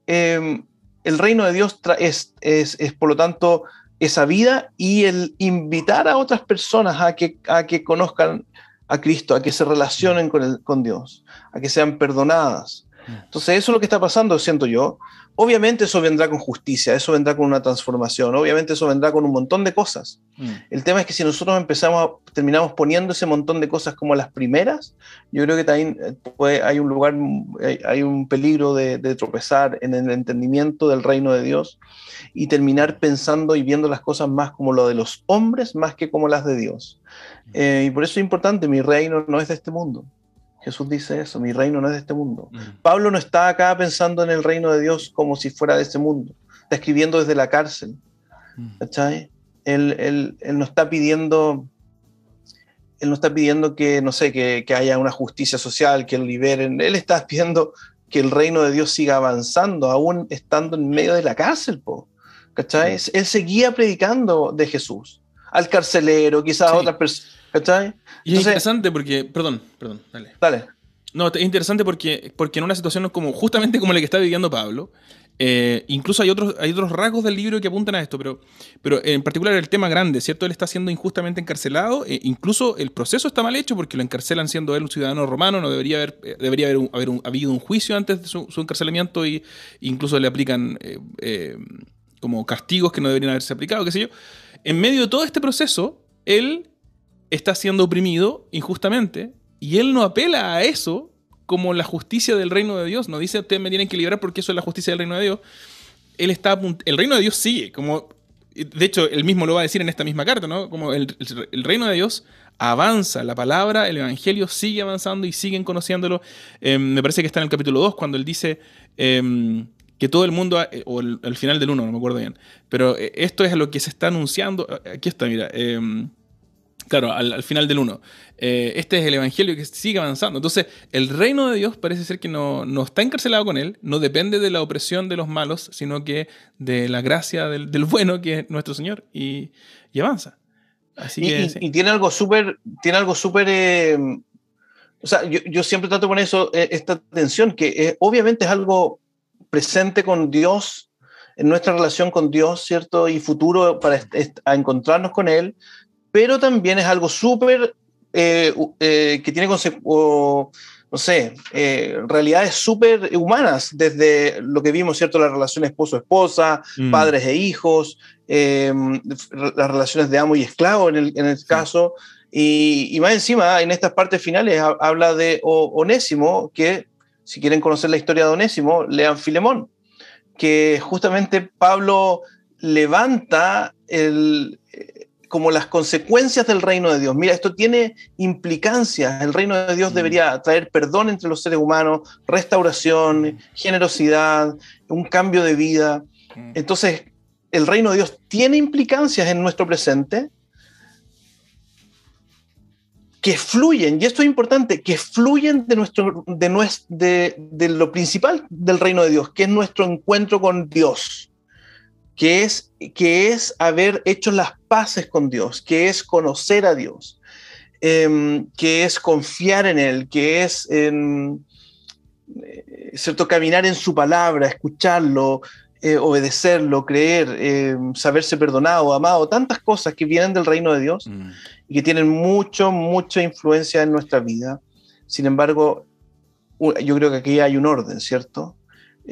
em, el reino de Dios es, es, es, por lo tanto, esa vida y el invitar a otras personas a que, a que conozcan a Cristo, a que se relacionen con, el, con Dios, a que sean perdonadas. Mm. Entonces, eso es lo que está pasando, siento yo. Obviamente eso vendrá con justicia, eso vendrá con una transformación, obviamente eso vendrá con un montón de cosas. Mm. El tema es que si nosotros empezamos, terminamos poniendo ese montón de cosas como las primeras, yo creo que también eh, hay un lugar, hay, un peligro de, tropezar en el entendimiento del reino de Dios y terminar pensando y viendo las cosas más como lo de los hombres más que como las de Dios. Mm. Eh, y por eso es importante, mi reino no es de este mundo. Jesús dice eso, mi reino no es de este mundo. Mm. Pablo no está acá pensando en el reino de Dios como si fuera de este mundo, está escribiendo desde la cárcel. Mm. Él, él, él, no está pidiendo, él no está pidiendo que, no sé, que, que, haya una justicia social, que lo liberen. Él está pidiendo que el reino de Dios siga avanzando, aún estando en medio de la cárcel. Po, ¿cachai? Mm. Él seguía predicando de Jesús al carcelero, quizás a otras personas ¿Cachai? Y es interesante porque, perdón, perdón, dale. Dale. No, es interesante porque, porque en una situación como justamente como la que está viviendo Pablo, eh, incluso hay otros, hay otros rasgos del libro que apuntan a esto, pero, pero en particular el tema grande, ¿cierto? Él está siendo injustamente encarcelado, e incluso el proceso está mal hecho porque lo encarcelan siendo él un ciudadano romano, no debería haber, eh, debería haber, haber habido un juicio antes de su, encarcelamiento y incluso le aplican como castigos que no deberían haberse aplicado, qué sé yo. En medio de todo este proceso, él está siendo oprimido injustamente y él no apela a eso como la justicia del reino de Dios. No dice, ustedes me tienen que liberar porque eso es la justicia del reino de Dios. Él está, el reino de Dios sigue, como, de hecho, él mismo lo va a decir en esta misma carta, ¿no? Como el, reino de Dios avanza, la palabra, el evangelio sigue avanzando y siguen conociéndolo. Em, me parece que está en el capítulo 2 cuando él dice em, que todo el mundo, eh, o el, final del 1, no me acuerdo bien, pero eh, esto es lo que se está anunciando. Aquí está, mira. Em, Claro, al, final del 1. Eh, este es el evangelio que sigue avanzando. Entonces, el reino de Dios parece ser que no, está encarcelado con él, no depende de la opresión de los malos, sino que de la gracia del, bueno que es nuestro Señor y, avanza. y, tiene algo súper, tiene algo súper, eh, o sea, yo, siempre trato poner eso, eh, esta tensión, que obviamente es algo presente con Dios, en nuestra relación con Dios, ¿cierto? Y futuro para encontrarnos con Él, pero también es algo súper eh, que tiene no sé, eh, realidades súper humanas, desde lo que vimos, ¿cierto? La relación esposo-esposa, mm. padres e hijos, eh, las relaciones de amo y esclavo en el, en el caso. Y, y, más encima, en estas partes finales, habla de Onésimo, que si quieren conocer la historia de Onésimo, lean Filemón, que justamente Pablo levanta el, como las consecuencias del reino de Dios. Mira, esto tiene implicancias. El reino de Dios mm. debería traer perdón entre los seres humanos, restauración, generosidad, un cambio de vida. Mm. Entonces, el reino de Dios tiene implicancias en nuestro presente que fluyen, y esto es importante, que fluyen de, nuestro, de, de, de lo principal del reino de Dios, que es nuestro encuentro con Dios que es, que es haber hecho las paces con Dios, que es conocer a Dios, em, que es confiar en Él, que es eh, ¿cierto? caminar en su palabra, escucharlo, eh, obedecerlo, creer, em, saberse perdonado, amado, tantas cosas que vienen del reino de Dios mm. y que tienen mucho, mucha influencia en nuestra vida. Sin embargo, yo creo que aquí hay un orden, ¿cierto?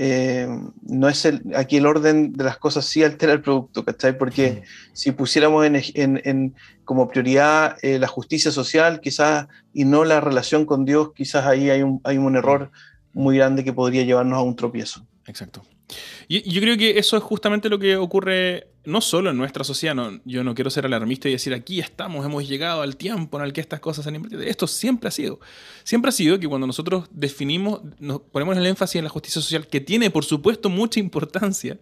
Eh, no es el, aquí el orden de las cosas sí altera el producto, ¿cachai? Porque si pusiéramos en, como prioridad eh, la justicia social, quizás, y no la relación con Dios, quizás ahí hay un, hay un error muy grande que podría llevarnos a un tropiezo. Exacto. Y yo creo que eso es justamente lo que ocurre no solo en nuestra sociedad, yo no quiero ser alarmista y decir aquí estamos, hemos llegado al tiempo en el que estas cosas han invertido. Esto siempre ha sido. Siempre ha sido que cuando nosotros definimos, nos ponemos el énfasis en la justicia social, que tiene por supuesto mucha importancia,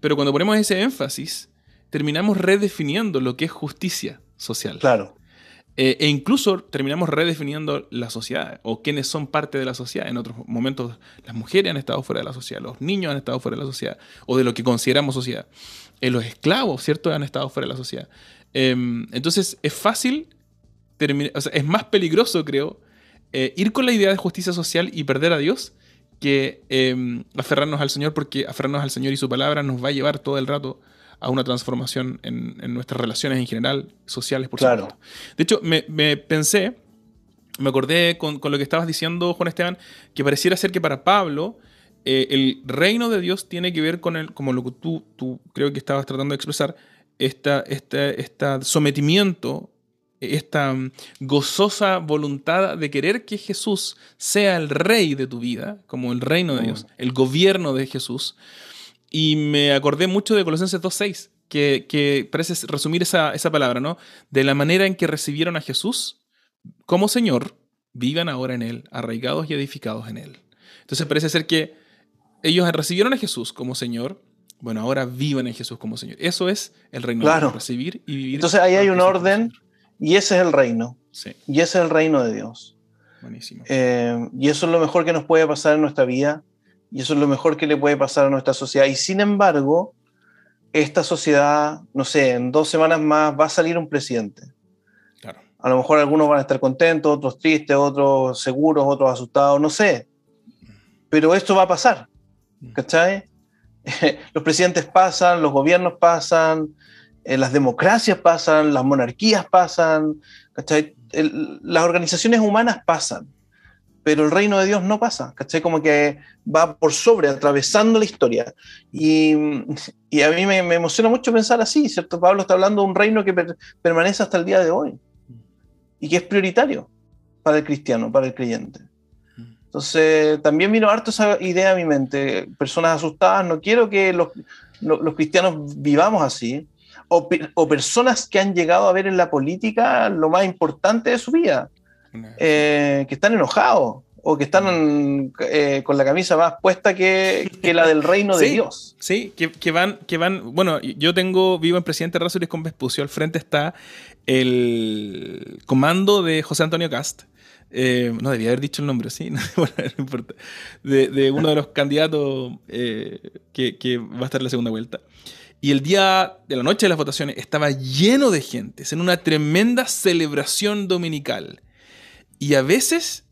pero cuando ponemos ese énfasis, terminamos redefiniendo lo que es justicia social. Claro. Eh, e incluso terminamos redefiniendo la sociedad o quiénes son parte de la sociedad. En otros momentos las mujeres han estado fuera de la sociedad, los niños han estado fuera de la sociedad o de lo que consideramos sociedad. Eh, los esclavos, ¿cierto?, han estado fuera de la sociedad. Em, entonces es fácil, o sea, es más peligroso, creo, eh, ir con la idea de justicia social y perder a Dios que em, aferrarnos al Señor, porque aferrarnos al Señor y su palabra nos va a llevar todo el rato a una transformación en, nuestras relaciones en general, sociales, por claro. supuesto. De hecho, me, pensé, me acordé con, lo que estabas diciendo, Juan Esteban, que pareciera ser que para Pablo eh, el reino de Dios tiene que ver con el, como lo que tú, tú creo que estabas tratando de expresar, esta, esta, sometimiento, esta mm, gozosa voluntad de querer que Jesús sea el rey de tu vida, como el reino de mm. Dios, el gobierno de Jesús. Y me acordé mucho de Colosenses 2.6, que, que parece resumir esa, esa palabra, ¿no? De la manera en que recibieron a Jesús como Señor, vivan ahora en Él, arraigados y edificados en Él. Entonces parece ser que ellos recibieron a Jesús como Señor, bueno, ahora vivan en Jesús como Señor. Eso es el reino claro. de recibir y vivir. Entonces ahí hay un orden y ese es el reino. Sí. Y ese es el reino de Dios. Buenísimo. Eh, y eso es lo mejor que nos puede pasar en nuestra vida y eso es lo mejor que le puede pasar a nuestra sociedad. Y sin embargo, esta sociedad, no sé, en dos semanas más va a salir un presidente. Claro. A lo mejor algunos van a estar contentos, otros tristes, otros seguros, otros asustados, no sé. Pero esto va a pasar. Mm. ¿Cachai? los presidentes pasan, los gobiernos pasan, eh, las democracias pasan, las monarquías pasan, ¿cachai? las organizaciones humanas pasan pero el reino de Dios no pasa, ¿cachai? Como que va por sobre, atravesando la historia. Y, y a mí me, me, emociona mucho pensar así, ¿cierto? Pablo está hablando de un reino que permanece hasta el día de hoy y que es prioritario para el cristiano, para el creyente. Entonces, también vino harto esa idea a mi mente, personas asustadas, no quiero que los, los cristianos vivamos así, o, o personas que han llegado a ver en la política lo más importante de su vida eh, que están enojados o que están eh, con la camisa más puesta que, la del reino de Dios. Sí, que, van, que van, bueno, yo tengo, vivo en Presidente Razores con Vespucio, al frente está el comando de José Antonio Cast. Eh, no debía haber dicho el nombre, sí, no, importa. De, uno de los candidatos que, que, va a estar en la segunda vuelta. Y el día de la noche de las votaciones estaba lleno de gente, en una tremenda celebración dominical. Y a veces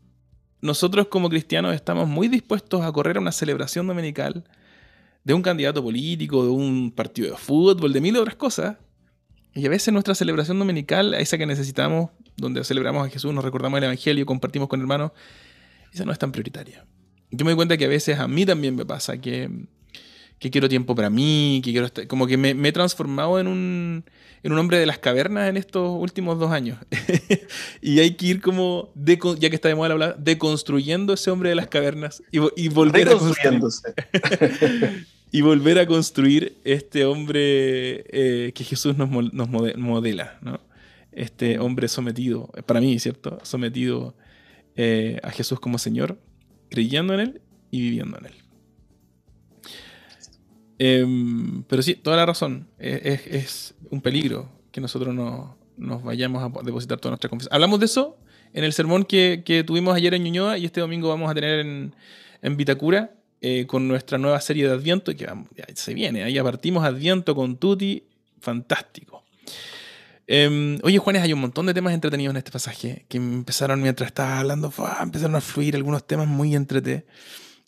nosotros como cristianos estamos muy dispuestos a correr a una celebración dominical de un candidato político, de un partido de fútbol, de mil otras cosas. Y a veces nuestra celebración dominical, esa que necesitamos, donde celebramos a Jesús, nos recordamos el Evangelio, compartimos con hermanos, esa no es tan prioritaria. Yo me doy cuenta que a veces a mí también me pasa que, que quiero tiempo para mí, que quiero estar, como que me, he transformado en un, en un, hombre de las cavernas en estos últimos dos años. y hay que ir como, ya que está de moda hablar, deconstruyendo ese hombre de las cavernas y, y volver a construir. y volver a construir este hombre eh, que Jesús nos, nos modela, ¿no? Este hombre sometido, para mí, ¿cierto? Sometido eh, a Jesús como Señor, creyendo en Él y viviendo en Él. Em, pero sí, toda la razón. E-, es, un peligro que nosotros no, nos vayamos a depositar toda nuestra confianza. Hablamos de eso en el sermón que, tuvimos ayer en Ñuñoa y este domingo vamos a tener en, en Vitacura eh, con nuestra nueva serie de Adviento, que se viene. Ahí partimos Adviento con Tuti, fantástico. Em, oye, Juanes, hay un montón de temas entretenidos en este pasaje que empezaron mientras estaba hablando, empezaron a fluir algunos temas muy entretenidos.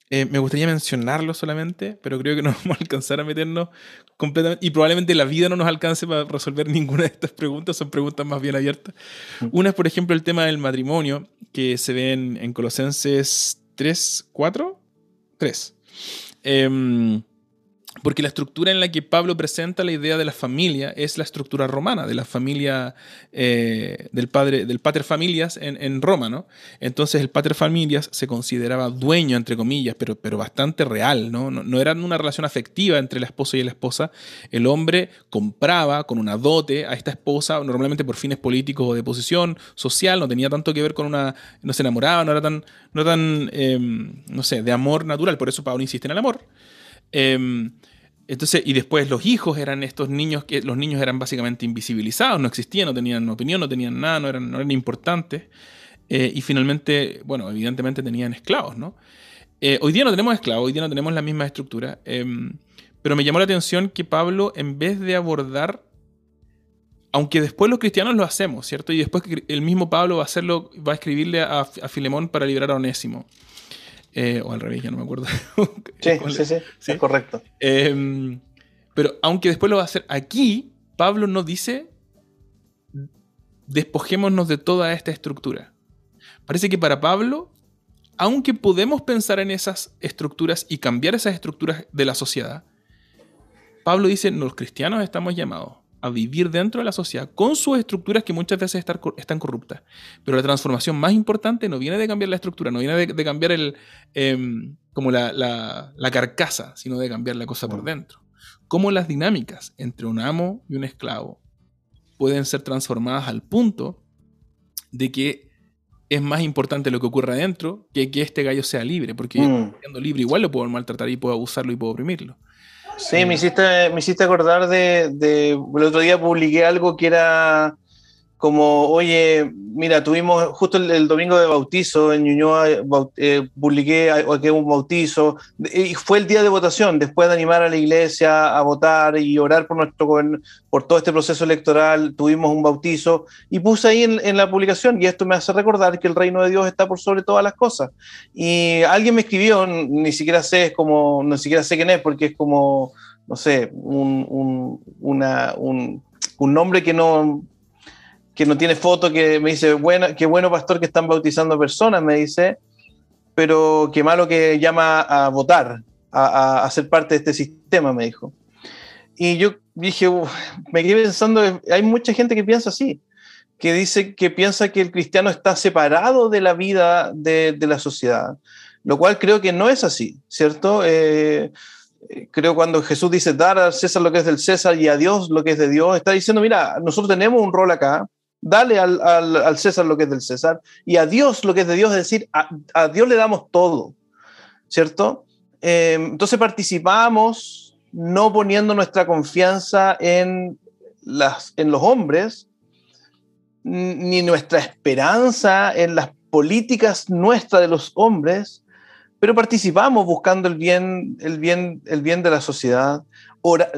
Eh, me gustaría mencionarlos solamente, pero creo que no vamos a alcanzar a meternos completamente. Y probablemente la vida no nos alcance para resolver ninguna de estas preguntas, son preguntas más bien abiertas. Una es, por ejemplo, el tema del matrimonio, que se ve en, en Colosenses 3, 4, 3. Porque la estructura en la que Pablo presenta la idea de la familia es la estructura romana, de la familia eh, del padre, del pater familias en, Roma, ¿no? Entonces el pater familias se consideraba dueño, entre comillas, pero, pero bastante real, ¿no? ¿no? Era una relación afectiva entre la esposa y la esposa. El hombre compraba con una dote a esta esposa, normalmente por fines políticos o de posición social, no tenía tanto que ver con una... no se enamoraba, no era tan, no tan em, no sé, de amor natural, por eso Pablo insiste en el amor. Em, entonces, y después los hijos eran estos niños que los niños eran básicamente invisibilizados, no existían, no tenían opinión, no tenían nada, no eran, no eran importantes. Eh, y finalmente, bueno, evidentemente tenían esclavos, ¿no? Eh, hoy día no tenemos esclavos, hoy día no tenemos la misma estructura. Em, pero me llamó la atención que Pablo, en vez de abordar, aunque después los cristianos lo hacemos, ¿cierto? Y después el mismo Pablo va a hacerlo, va a escribirle a, a Filemón para liberar a Onésimo. Eh, o al revés, ya no me acuerdo. sí, sí, sí, es correcto. Em, pero aunque después lo va a hacer aquí, Pablo no dice despojémonos de toda esta estructura. Parece que para Pablo, aunque podemos pensar en esas estructuras y cambiar esas estructuras de la sociedad, Pablo dice, los cristianos estamos llamados a vivir dentro de la sociedad con sus estructuras que muchas veces están, corruptas. Pero la transformación más importante no viene de cambiar la estructura, no viene de, cambiar el, em, como la, la, carcasa, sino de cambiar la cosa por dentro. Cómo las dinámicas entre un amo y un esclavo pueden ser transformadas al punto de que es más importante lo que ocurra adentro que que este gallo sea libre, porque mm. siendo libre igual lo puedo maltratar y puedo abusarlo y puedo oprimirlo. Sí, me hiciste, me hiciste acordar de, de, El otro día publiqué algo que era como, oye, mira, tuvimos justo el, domingo de bautizo en Ñuñoa, eh, publiqué aquí un bautizo, y fue el día de votación, después de animar a la iglesia a votar y orar por nuestro por todo este proceso electoral, tuvimos un bautizo, y puse ahí en, la publicación, y esto me hace recordar que el reino de Dios está por sobre todas las cosas. Y alguien me escribió, ni siquiera sé, es como, ni siquiera sé quién es, porque es como, no sé, un, una, un, un nombre que no que no tiene foto, que me dice, bueno, qué bueno pastor que están bautizando personas, me dice, pero qué malo que llama a votar, a, a, ser parte de este sistema, me dijo. Y yo dije, me quedé pensando, hay mucha gente que piensa así, que dice que piensa que el cristiano está separado de la vida de, la sociedad, lo cual creo que no es así, ¿cierto? Eh, creo cuando Jesús dice dar al César lo que es del César y a Dios lo que es de Dios, está diciendo, mira, nosotros tenemos un rol acá, dale al, César lo que es del César y a Dios lo que es de Dios, es decir, a, Dios le damos todo, ¿cierto? Em, entonces participamos no poniendo nuestra confianza en, las, en los hombres, ni nuestra esperanza en las políticas nuestras de los hombres, pero participamos buscando el bien, el bien, el bien de la sociedad.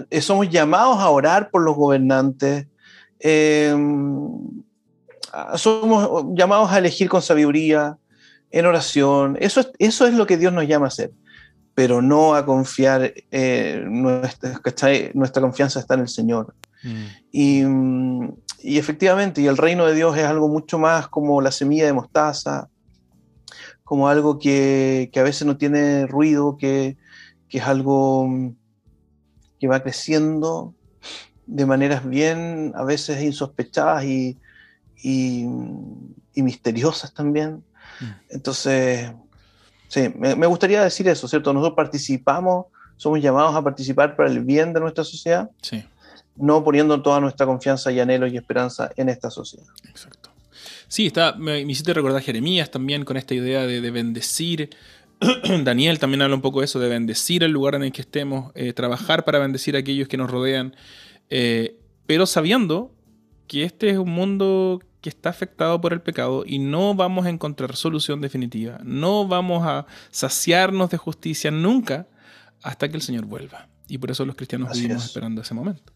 Eh, somos llamados a orar por los gobernantes. Em, somos llamados a elegir con sabiduría, en oración. Eso es, eso es lo que Dios nos llama a hacer, pero no a confiar, eh, nuestra, nuestra confianza está en el Señor. Mm. Y, y, efectivamente, y el reino de Dios es algo mucho más como la semilla de mostaza, como algo que, que a veces no tiene ruido, que, que, es algo que va creciendo de maneras bien, a veces insospechadas y, y, y misteriosas también. Mm. Entonces, sí, me, me, gustaría decir eso, ¿cierto? Nosotros participamos, somos llamados a participar para el bien de nuestra sociedad. Sí no poniendo toda nuestra confianza y anhelo y esperanza en esta sociedad. Exacto. Sí, está, me, hiciste recordar Jeremías también con esta idea de, bendecir. Daniel también habla un poco de eso, de bendecir el lugar en el que estemos, eh, trabajar para bendecir a aquellos que nos rodean, eh, pero sabiendo que este es un mundo que está afectado por el pecado y no vamos a encontrar solución definitiva, no vamos a saciarnos de justicia nunca hasta que el Señor vuelva. Y por eso los cristianos vivimos esperando ese momento.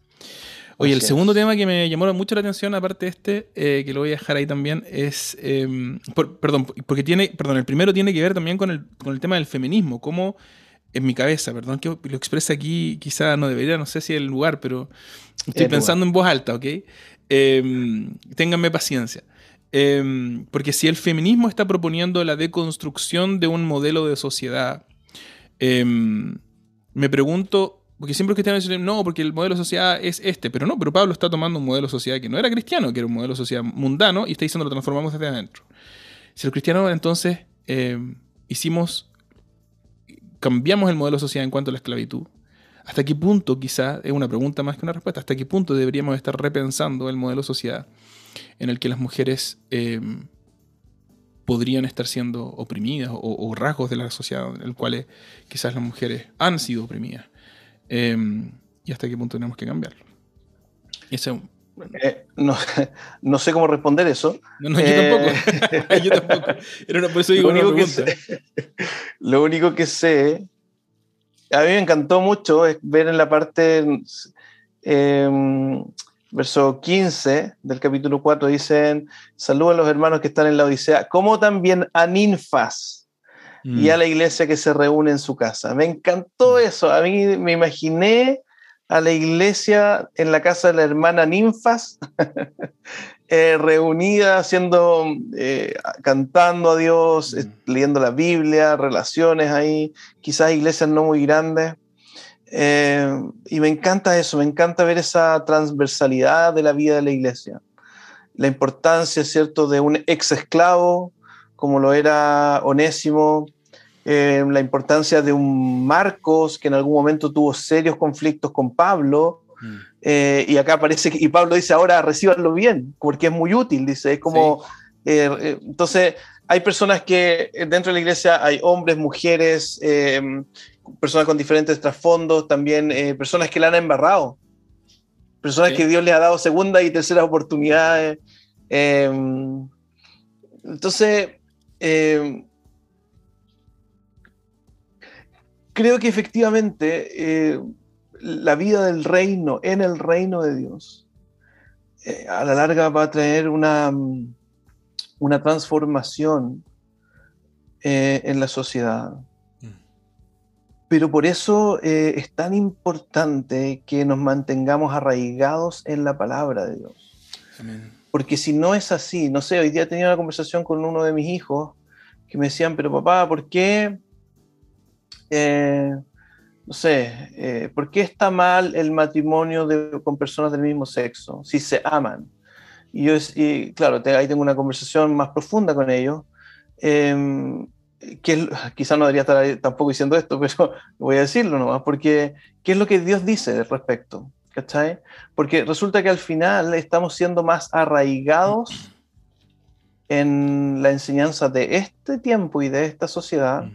Oye, el segundo tema que me llamó mucho la atención, aparte de este, eh, que lo voy a dejar ahí también, es. Em, perdón, porque tiene. Perdón, el primero tiene que ver también con el, con el tema del feminismo. Cómo en mi cabeza, perdón que lo exprese aquí, quizá no debería, no sé si es el lugar, pero estoy pensando en voz alta, ¿ok? Em, ténganme paciencia. Em, porque si el feminismo está proponiendo la deconstrucción de un modelo de sociedad, me pregunto porque siempre los cristianos dicen, no, porque el modelo de sociedad es este. Pero no, pero Pablo está tomando un modelo de sociedad que no era cristiano, que era un modelo de sociedad mundano, y está diciendo lo transformamos desde adentro. Si los cristianos entonces eh, hicimos, cambiamos el modelo de sociedad en cuanto a la esclavitud, ¿hasta qué punto, quizá, es una pregunta más que una respuesta, hasta qué punto deberíamos estar repensando el modelo de sociedad en el que las mujeres eh, podrían estar siendo oprimidas o, rasgos de la sociedad en el cual quizás las mujeres han sido oprimidas? Em, y hasta qué punto tenemos que cambiarlo. Eh, no, no, sé cómo responder eso. No, no yo tampoco. Eh, yo tampoco. Era por eso digo lo, único que sé, lo único que sé, a mí me encantó mucho es ver en la parte, eh, verso 15 del capítulo 4, dicen, saludos a los hermanos que están en la Odisea, como también a ninfas y a mm. la iglesia que se reúne en su casa. Me encantó mm. eso. A mí me imaginé a la iglesia en la casa de la hermana Ninfas, eh, reunida, haciendo, eh, cantando a Dios, mm. leyendo la Biblia, relaciones ahí, quizás iglesias no muy grandes. Eh, y me encanta eso, me encanta ver esa transversalidad de la vida de la iglesia. La importancia, ¿cierto?, de un ex esclavo como lo era Onésimo, eh, la importancia de un Marcos que en algún momento tuvo serios conflictos con Pablo. Mm. Eh, y acá parece que, y Pablo dice ahora recíbanlo bien, porque es muy útil, dice, es como, eh, entonces hay personas que dentro de la iglesia hay hombres, mujeres, personas con diferentes trasfondos, también personas que la han embarrado, personas que Dios les ha dado segunda y tercera oportunidades. entonces, eh, creo que efectivamente eh, la vida del reino, en el reino de Dios, eh, a la larga va a traer una, una transformación en la sociedad. Mm. Pero por eso es tan importante que nos mantengamos arraigados en la palabra de Dios. Amén. Porque si no es así, no sé, hoy día tenía una conversación con uno de mis hijos que me decían, pero papá, ¿por qué? Eh, no sé, eh, ¿por qué está mal el matrimonio con personas del mismo sexo si se aman? Y yo, y, claro, ahí tengo una conversación más profunda con ellos, em, que quizás no debería estar tampoco diciendo esto, pero voy a decirlo nomás, porque ¿qué es lo que Dios dice al respecto? ¿cachai? Porque resulta que al final estamos siendo más arraigados en la enseñanza de este tiempo y de esta sociedad.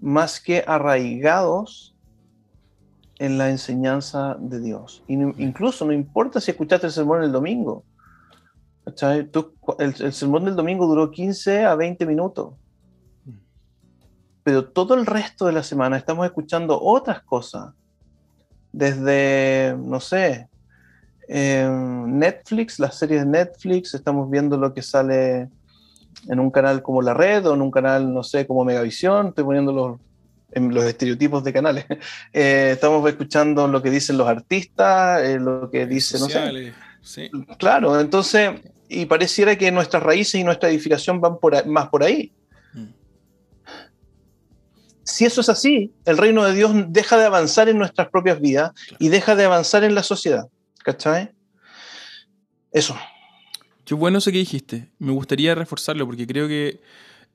Más que arraigados en la enseñanza de Dios. incluso no importa si escuchaste el sermón el domingo. el, el sermón del domingo duró 15 a 20 minutos. pero todo el resto de la semana estamos escuchando otras cosas. Desde, no sé, Netflix, las series de Netflix, estamos viendo lo que sale en un canal como La Red o en un canal, no sé, como Megavisión, estoy poniendo los, en los estereotipos de canales. Eh, estamos escuchando lo que dicen los artistas, eh, lo que dicen, no sé. Sí. Claro, entonces, y pareciera que nuestras raíces y nuestra edificación van por, más por ahí. Mm. Si eso es así, el reino de Dios deja de avanzar en nuestras propias vidas y deja de avanzar en la sociedad. ¿Cachai? Eso. Qué bueno eso que dijiste. Me gustaría reforzarlo porque creo que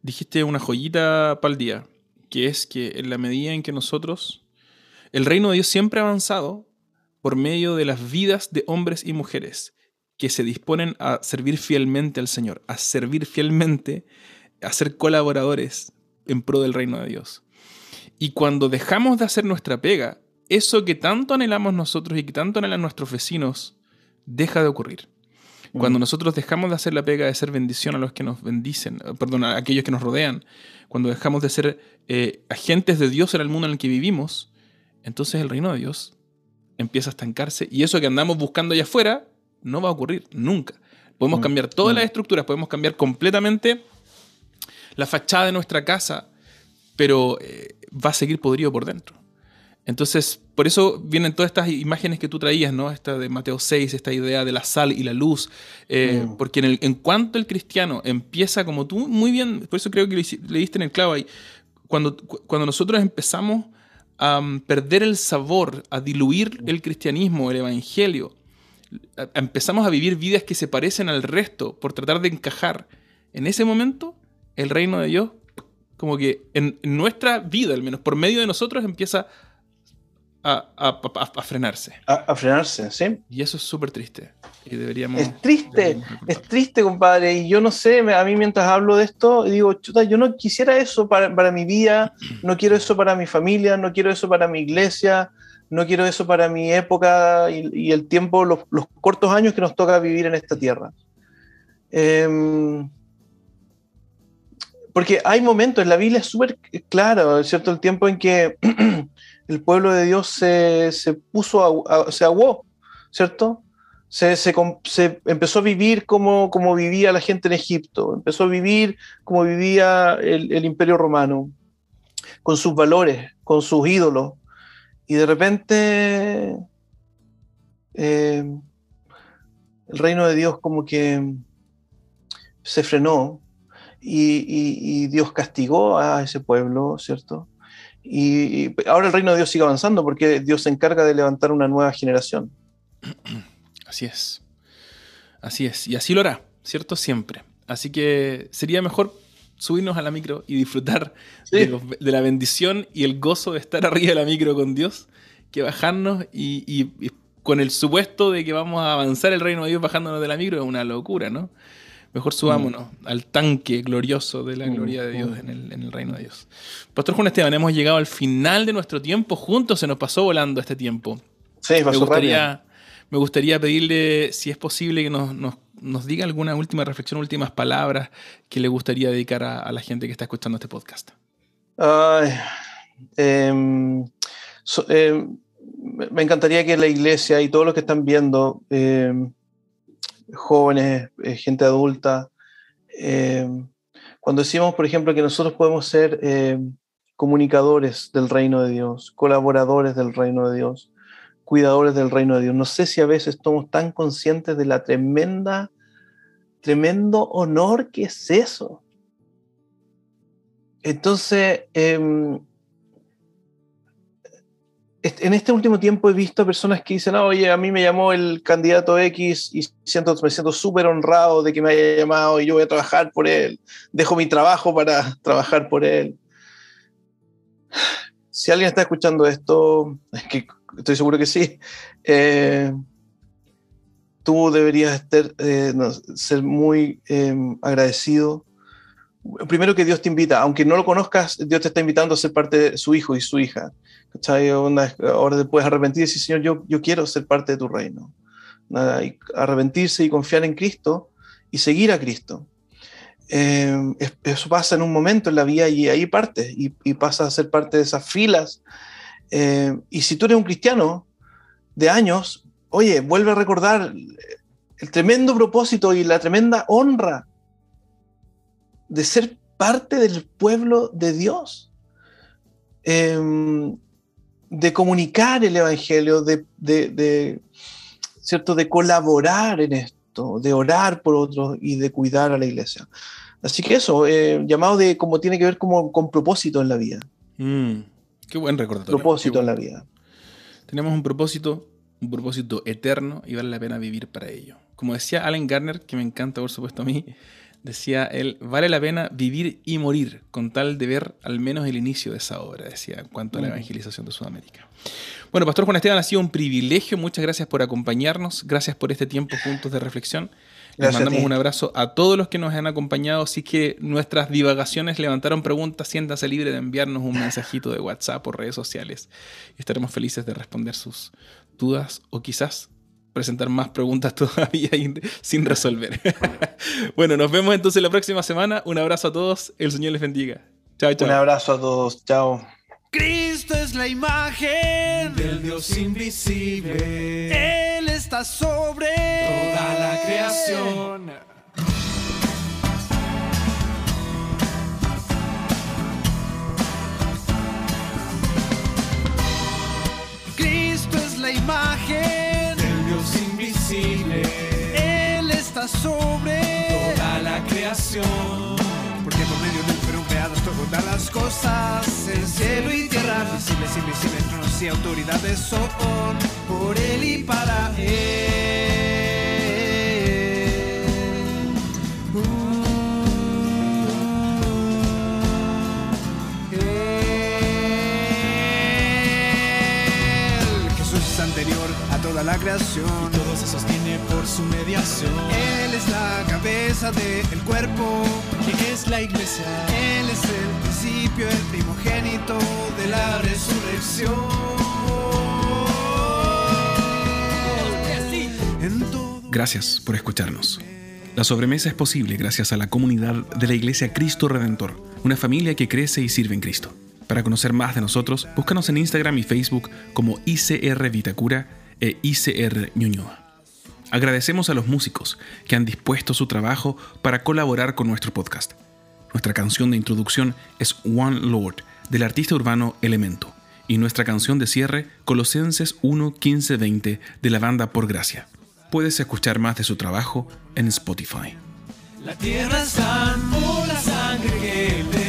dijiste una joyita para el día, que es que en la medida en que nosotros, el reino de Dios siempre ha avanzado por medio de las vidas de hombres y mujeres que se disponen a servir fielmente al Señor, a servir fielmente, a ser colaboradores en pro del reino de Dios. Y cuando dejamos de hacer nuestra pega, eso que tanto anhelamos nosotros y que tanto anhelan nuestros vecinos, deja de ocurrir. Cuando nosotros dejamos de hacer la pega de ser bendición a los que nos bendicen, eh, perdón, a aquellos que nos rodean, cuando dejamos de ser eh, agentes de Dios en el mundo en el que vivimos, entonces el reino de Dios empieza a estancarse y eso que andamos buscando allá afuera no va a ocurrir nunca. Podemos mm, cambiar todas mm. las estructuras, podemos cambiar completamente la fachada de nuestra casa, pero eh, va a seguir podrido por dentro. Entonces, por eso vienen todas estas imágenes que tú traías, ¿no? Esta de Mateo 6, esta idea de la sal y la luz. Eh, mm. Porque en, cuanto el cristiano empieza, como tú muy bien, por eso creo que le, diste en el clavo ahí, cuando, cuando nosotros empezamos a mm, perder el sabor, a diluir el cristianismo, el evangelio, empezamos a vivir vidas que se parecen al resto por tratar de encajar, en ese momento el reino de Dios, como que en, en nuestra vida, al menos por medio de nosotros, empieza a, frenarse. A, frenarse, sí. Y eso es súper triste. Y deberíamos, es triste, es triste, compadre. Y yo no sé, a mí mientras hablo de esto, digo, chuta, yo no quisiera eso para, para mi vida, no quiero eso para mi familia, no quiero eso para mi iglesia, no quiero eso para mi época y, el tiempo, los, los, cortos años que nos toca vivir en esta tierra. Em, porque hay momentos, en la Biblia es súper claro, ¿cierto? El tiempo en que el pueblo de Dios se, puso, se aguó, ¿cierto? Se, empezó a vivir como, como vivía la gente en Egipto, empezó a vivir como vivía el, imperio romano, con sus valores, con sus ídolos, y de repente eh, el reino de Dios como que se frenó y Dios castigó a ese pueblo, ¿cierto? Y, ahora el reino de Dios sigue avanzando porque Dios se encarga de levantar una nueva generación. Así es. Así es. Y así lo hará, ¿cierto? Siempre. Así que sería mejor subirnos a la micro y disfrutar de, la bendición y el gozo de estar arriba de la micro con Dios que bajarnos y, y con el supuesto de que vamos a avanzar el reino de Dios bajándonos de la micro es una locura, ¿no? Mejor subámonos mm. al tanque glorioso de la mm, gloria de Dios mm. en el, reino de Dios. Pastor Juan Esteban, hemos llegado al final de nuestro tiempo juntos, se nos pasó volando este tiempo. Sí, me gustaría, me gustaría pedirle, si es posible, que nos, diga alguna última reflexión, últimas palabras que le gustaría dedicar a, la gente que está escuchando este podcast. Em, em, me encantaría que la iglesia y todos los que están viendo em, jóvenes, eh, gente adulta. Eh, cuando decimos, por ejemplo, que nosotros podemos ser eh, comunicadores del reino de Dios, colaboradores del reino de Dios, cuidadores del reino de Dios, no sé si a veces estamos tan conscientes de la tremenda, tremendo honor que es eso. Entonces, em, en este último tiempo he visto personas que dicen, oye, a mí me llamó el candidato X y siento, me siento súper honrado de que me haya llamado y yo voy a trabajar por él. Dejo mi trabajo para trabajar por él. Si alguien está escuchando esto, estoy seguro que sí, eh, tú deberías estar, eh, ser muy em, agradecido. Primero que Dios te invita, aunque no lo conozcas, Dios te está invitando a ser parte de su hijo y su hija ahora te puedes arrepentir y decir, Señor, yo, yo quiero ser parte de tu reino. Y arrepentirse y confiar en Cristo y seguir a Cristo. eh, eso pasa en un momento en la vida y ahí parte, y, pasa a ser parte de esas filas. Eh, y si tú eres un cristiano de años, oye, vuelve a recordar el tremendo propósito y la tremenda honra de ser parte del pueblo de Dios, em, de comunicar el Evangelio, de, ¿cierto? de colaborar en esto, de orar por otros y de cuidar a la iglesia. Así que eso, eh, llamado de como tiene que ver como con propósito en la vida. Mm, qué buen recordatorio. Propósito en la vida. Tenemos un propósito, un propósito eterno y vale la pena vivir para ello. Como decía Allen Garner, que me encanta por supuesto a mí, decía él, vale la pena vivir y morir con tal de ver al menos el inicio de esa obra, decía, en cuanto a la mm. evangelización de Sudamérica. Bueno, Pastor Juan Esteban, ha sido un privilegio, muchas gracias por acompañarnos, gracias por este tiempo juntos de reflexión. Les mandamos un abrazo a todos los que nos han acompañado. Así que nuestras divagaciones levantaron preguntas. Siéntase libre de enviarnos un mensajito de WhatsApp o redes sociales. Y estaremos felices de responder sus dudas o quizás presentar más preguntas todavía sin resolver. bueno, nos vemos entonces la próxima semana. Un abrazo a todos. El Señor les bendiga. Chao, chao. Un abrazo a todos. Chao. Cristo es la imagen del Dios invisible. Él está sobre toda la creación. Cristo es la imagen sobre toda la creación. Porque por medio de él fueron creadas todas las cosas, el cielo y tierra, visibles, invisibles, tronos y autoridades son por él y para él. Toda la creación. Y todo se sostiene por su mediación. Él es la cabeza del cuerpo. que es la iglesia? Él es el principio, el primogénito de la resurrección. Gracias por escucharnos. La sobremesa es posible gracias a la comunidad de la Iglesia Cristo Redentor, una familia que crece y sirve en Cristo. Para conocer más de nosotros, búscanos en Instagram y Facebook como ICR Vitacura e ICR Ñuñoa. Agradecemos a los músicos que han dispuesto su trabajo para colaborar con nuestro podcast. Nuestra canción de introducción es One Lord del artista urbano Elemento y nuestra canción de cierre Colosenses 1, 15, 20 de la banda Por Gracia. Puedes escuchar más de su trabajo en Spotify. La tierra es tan la sangre que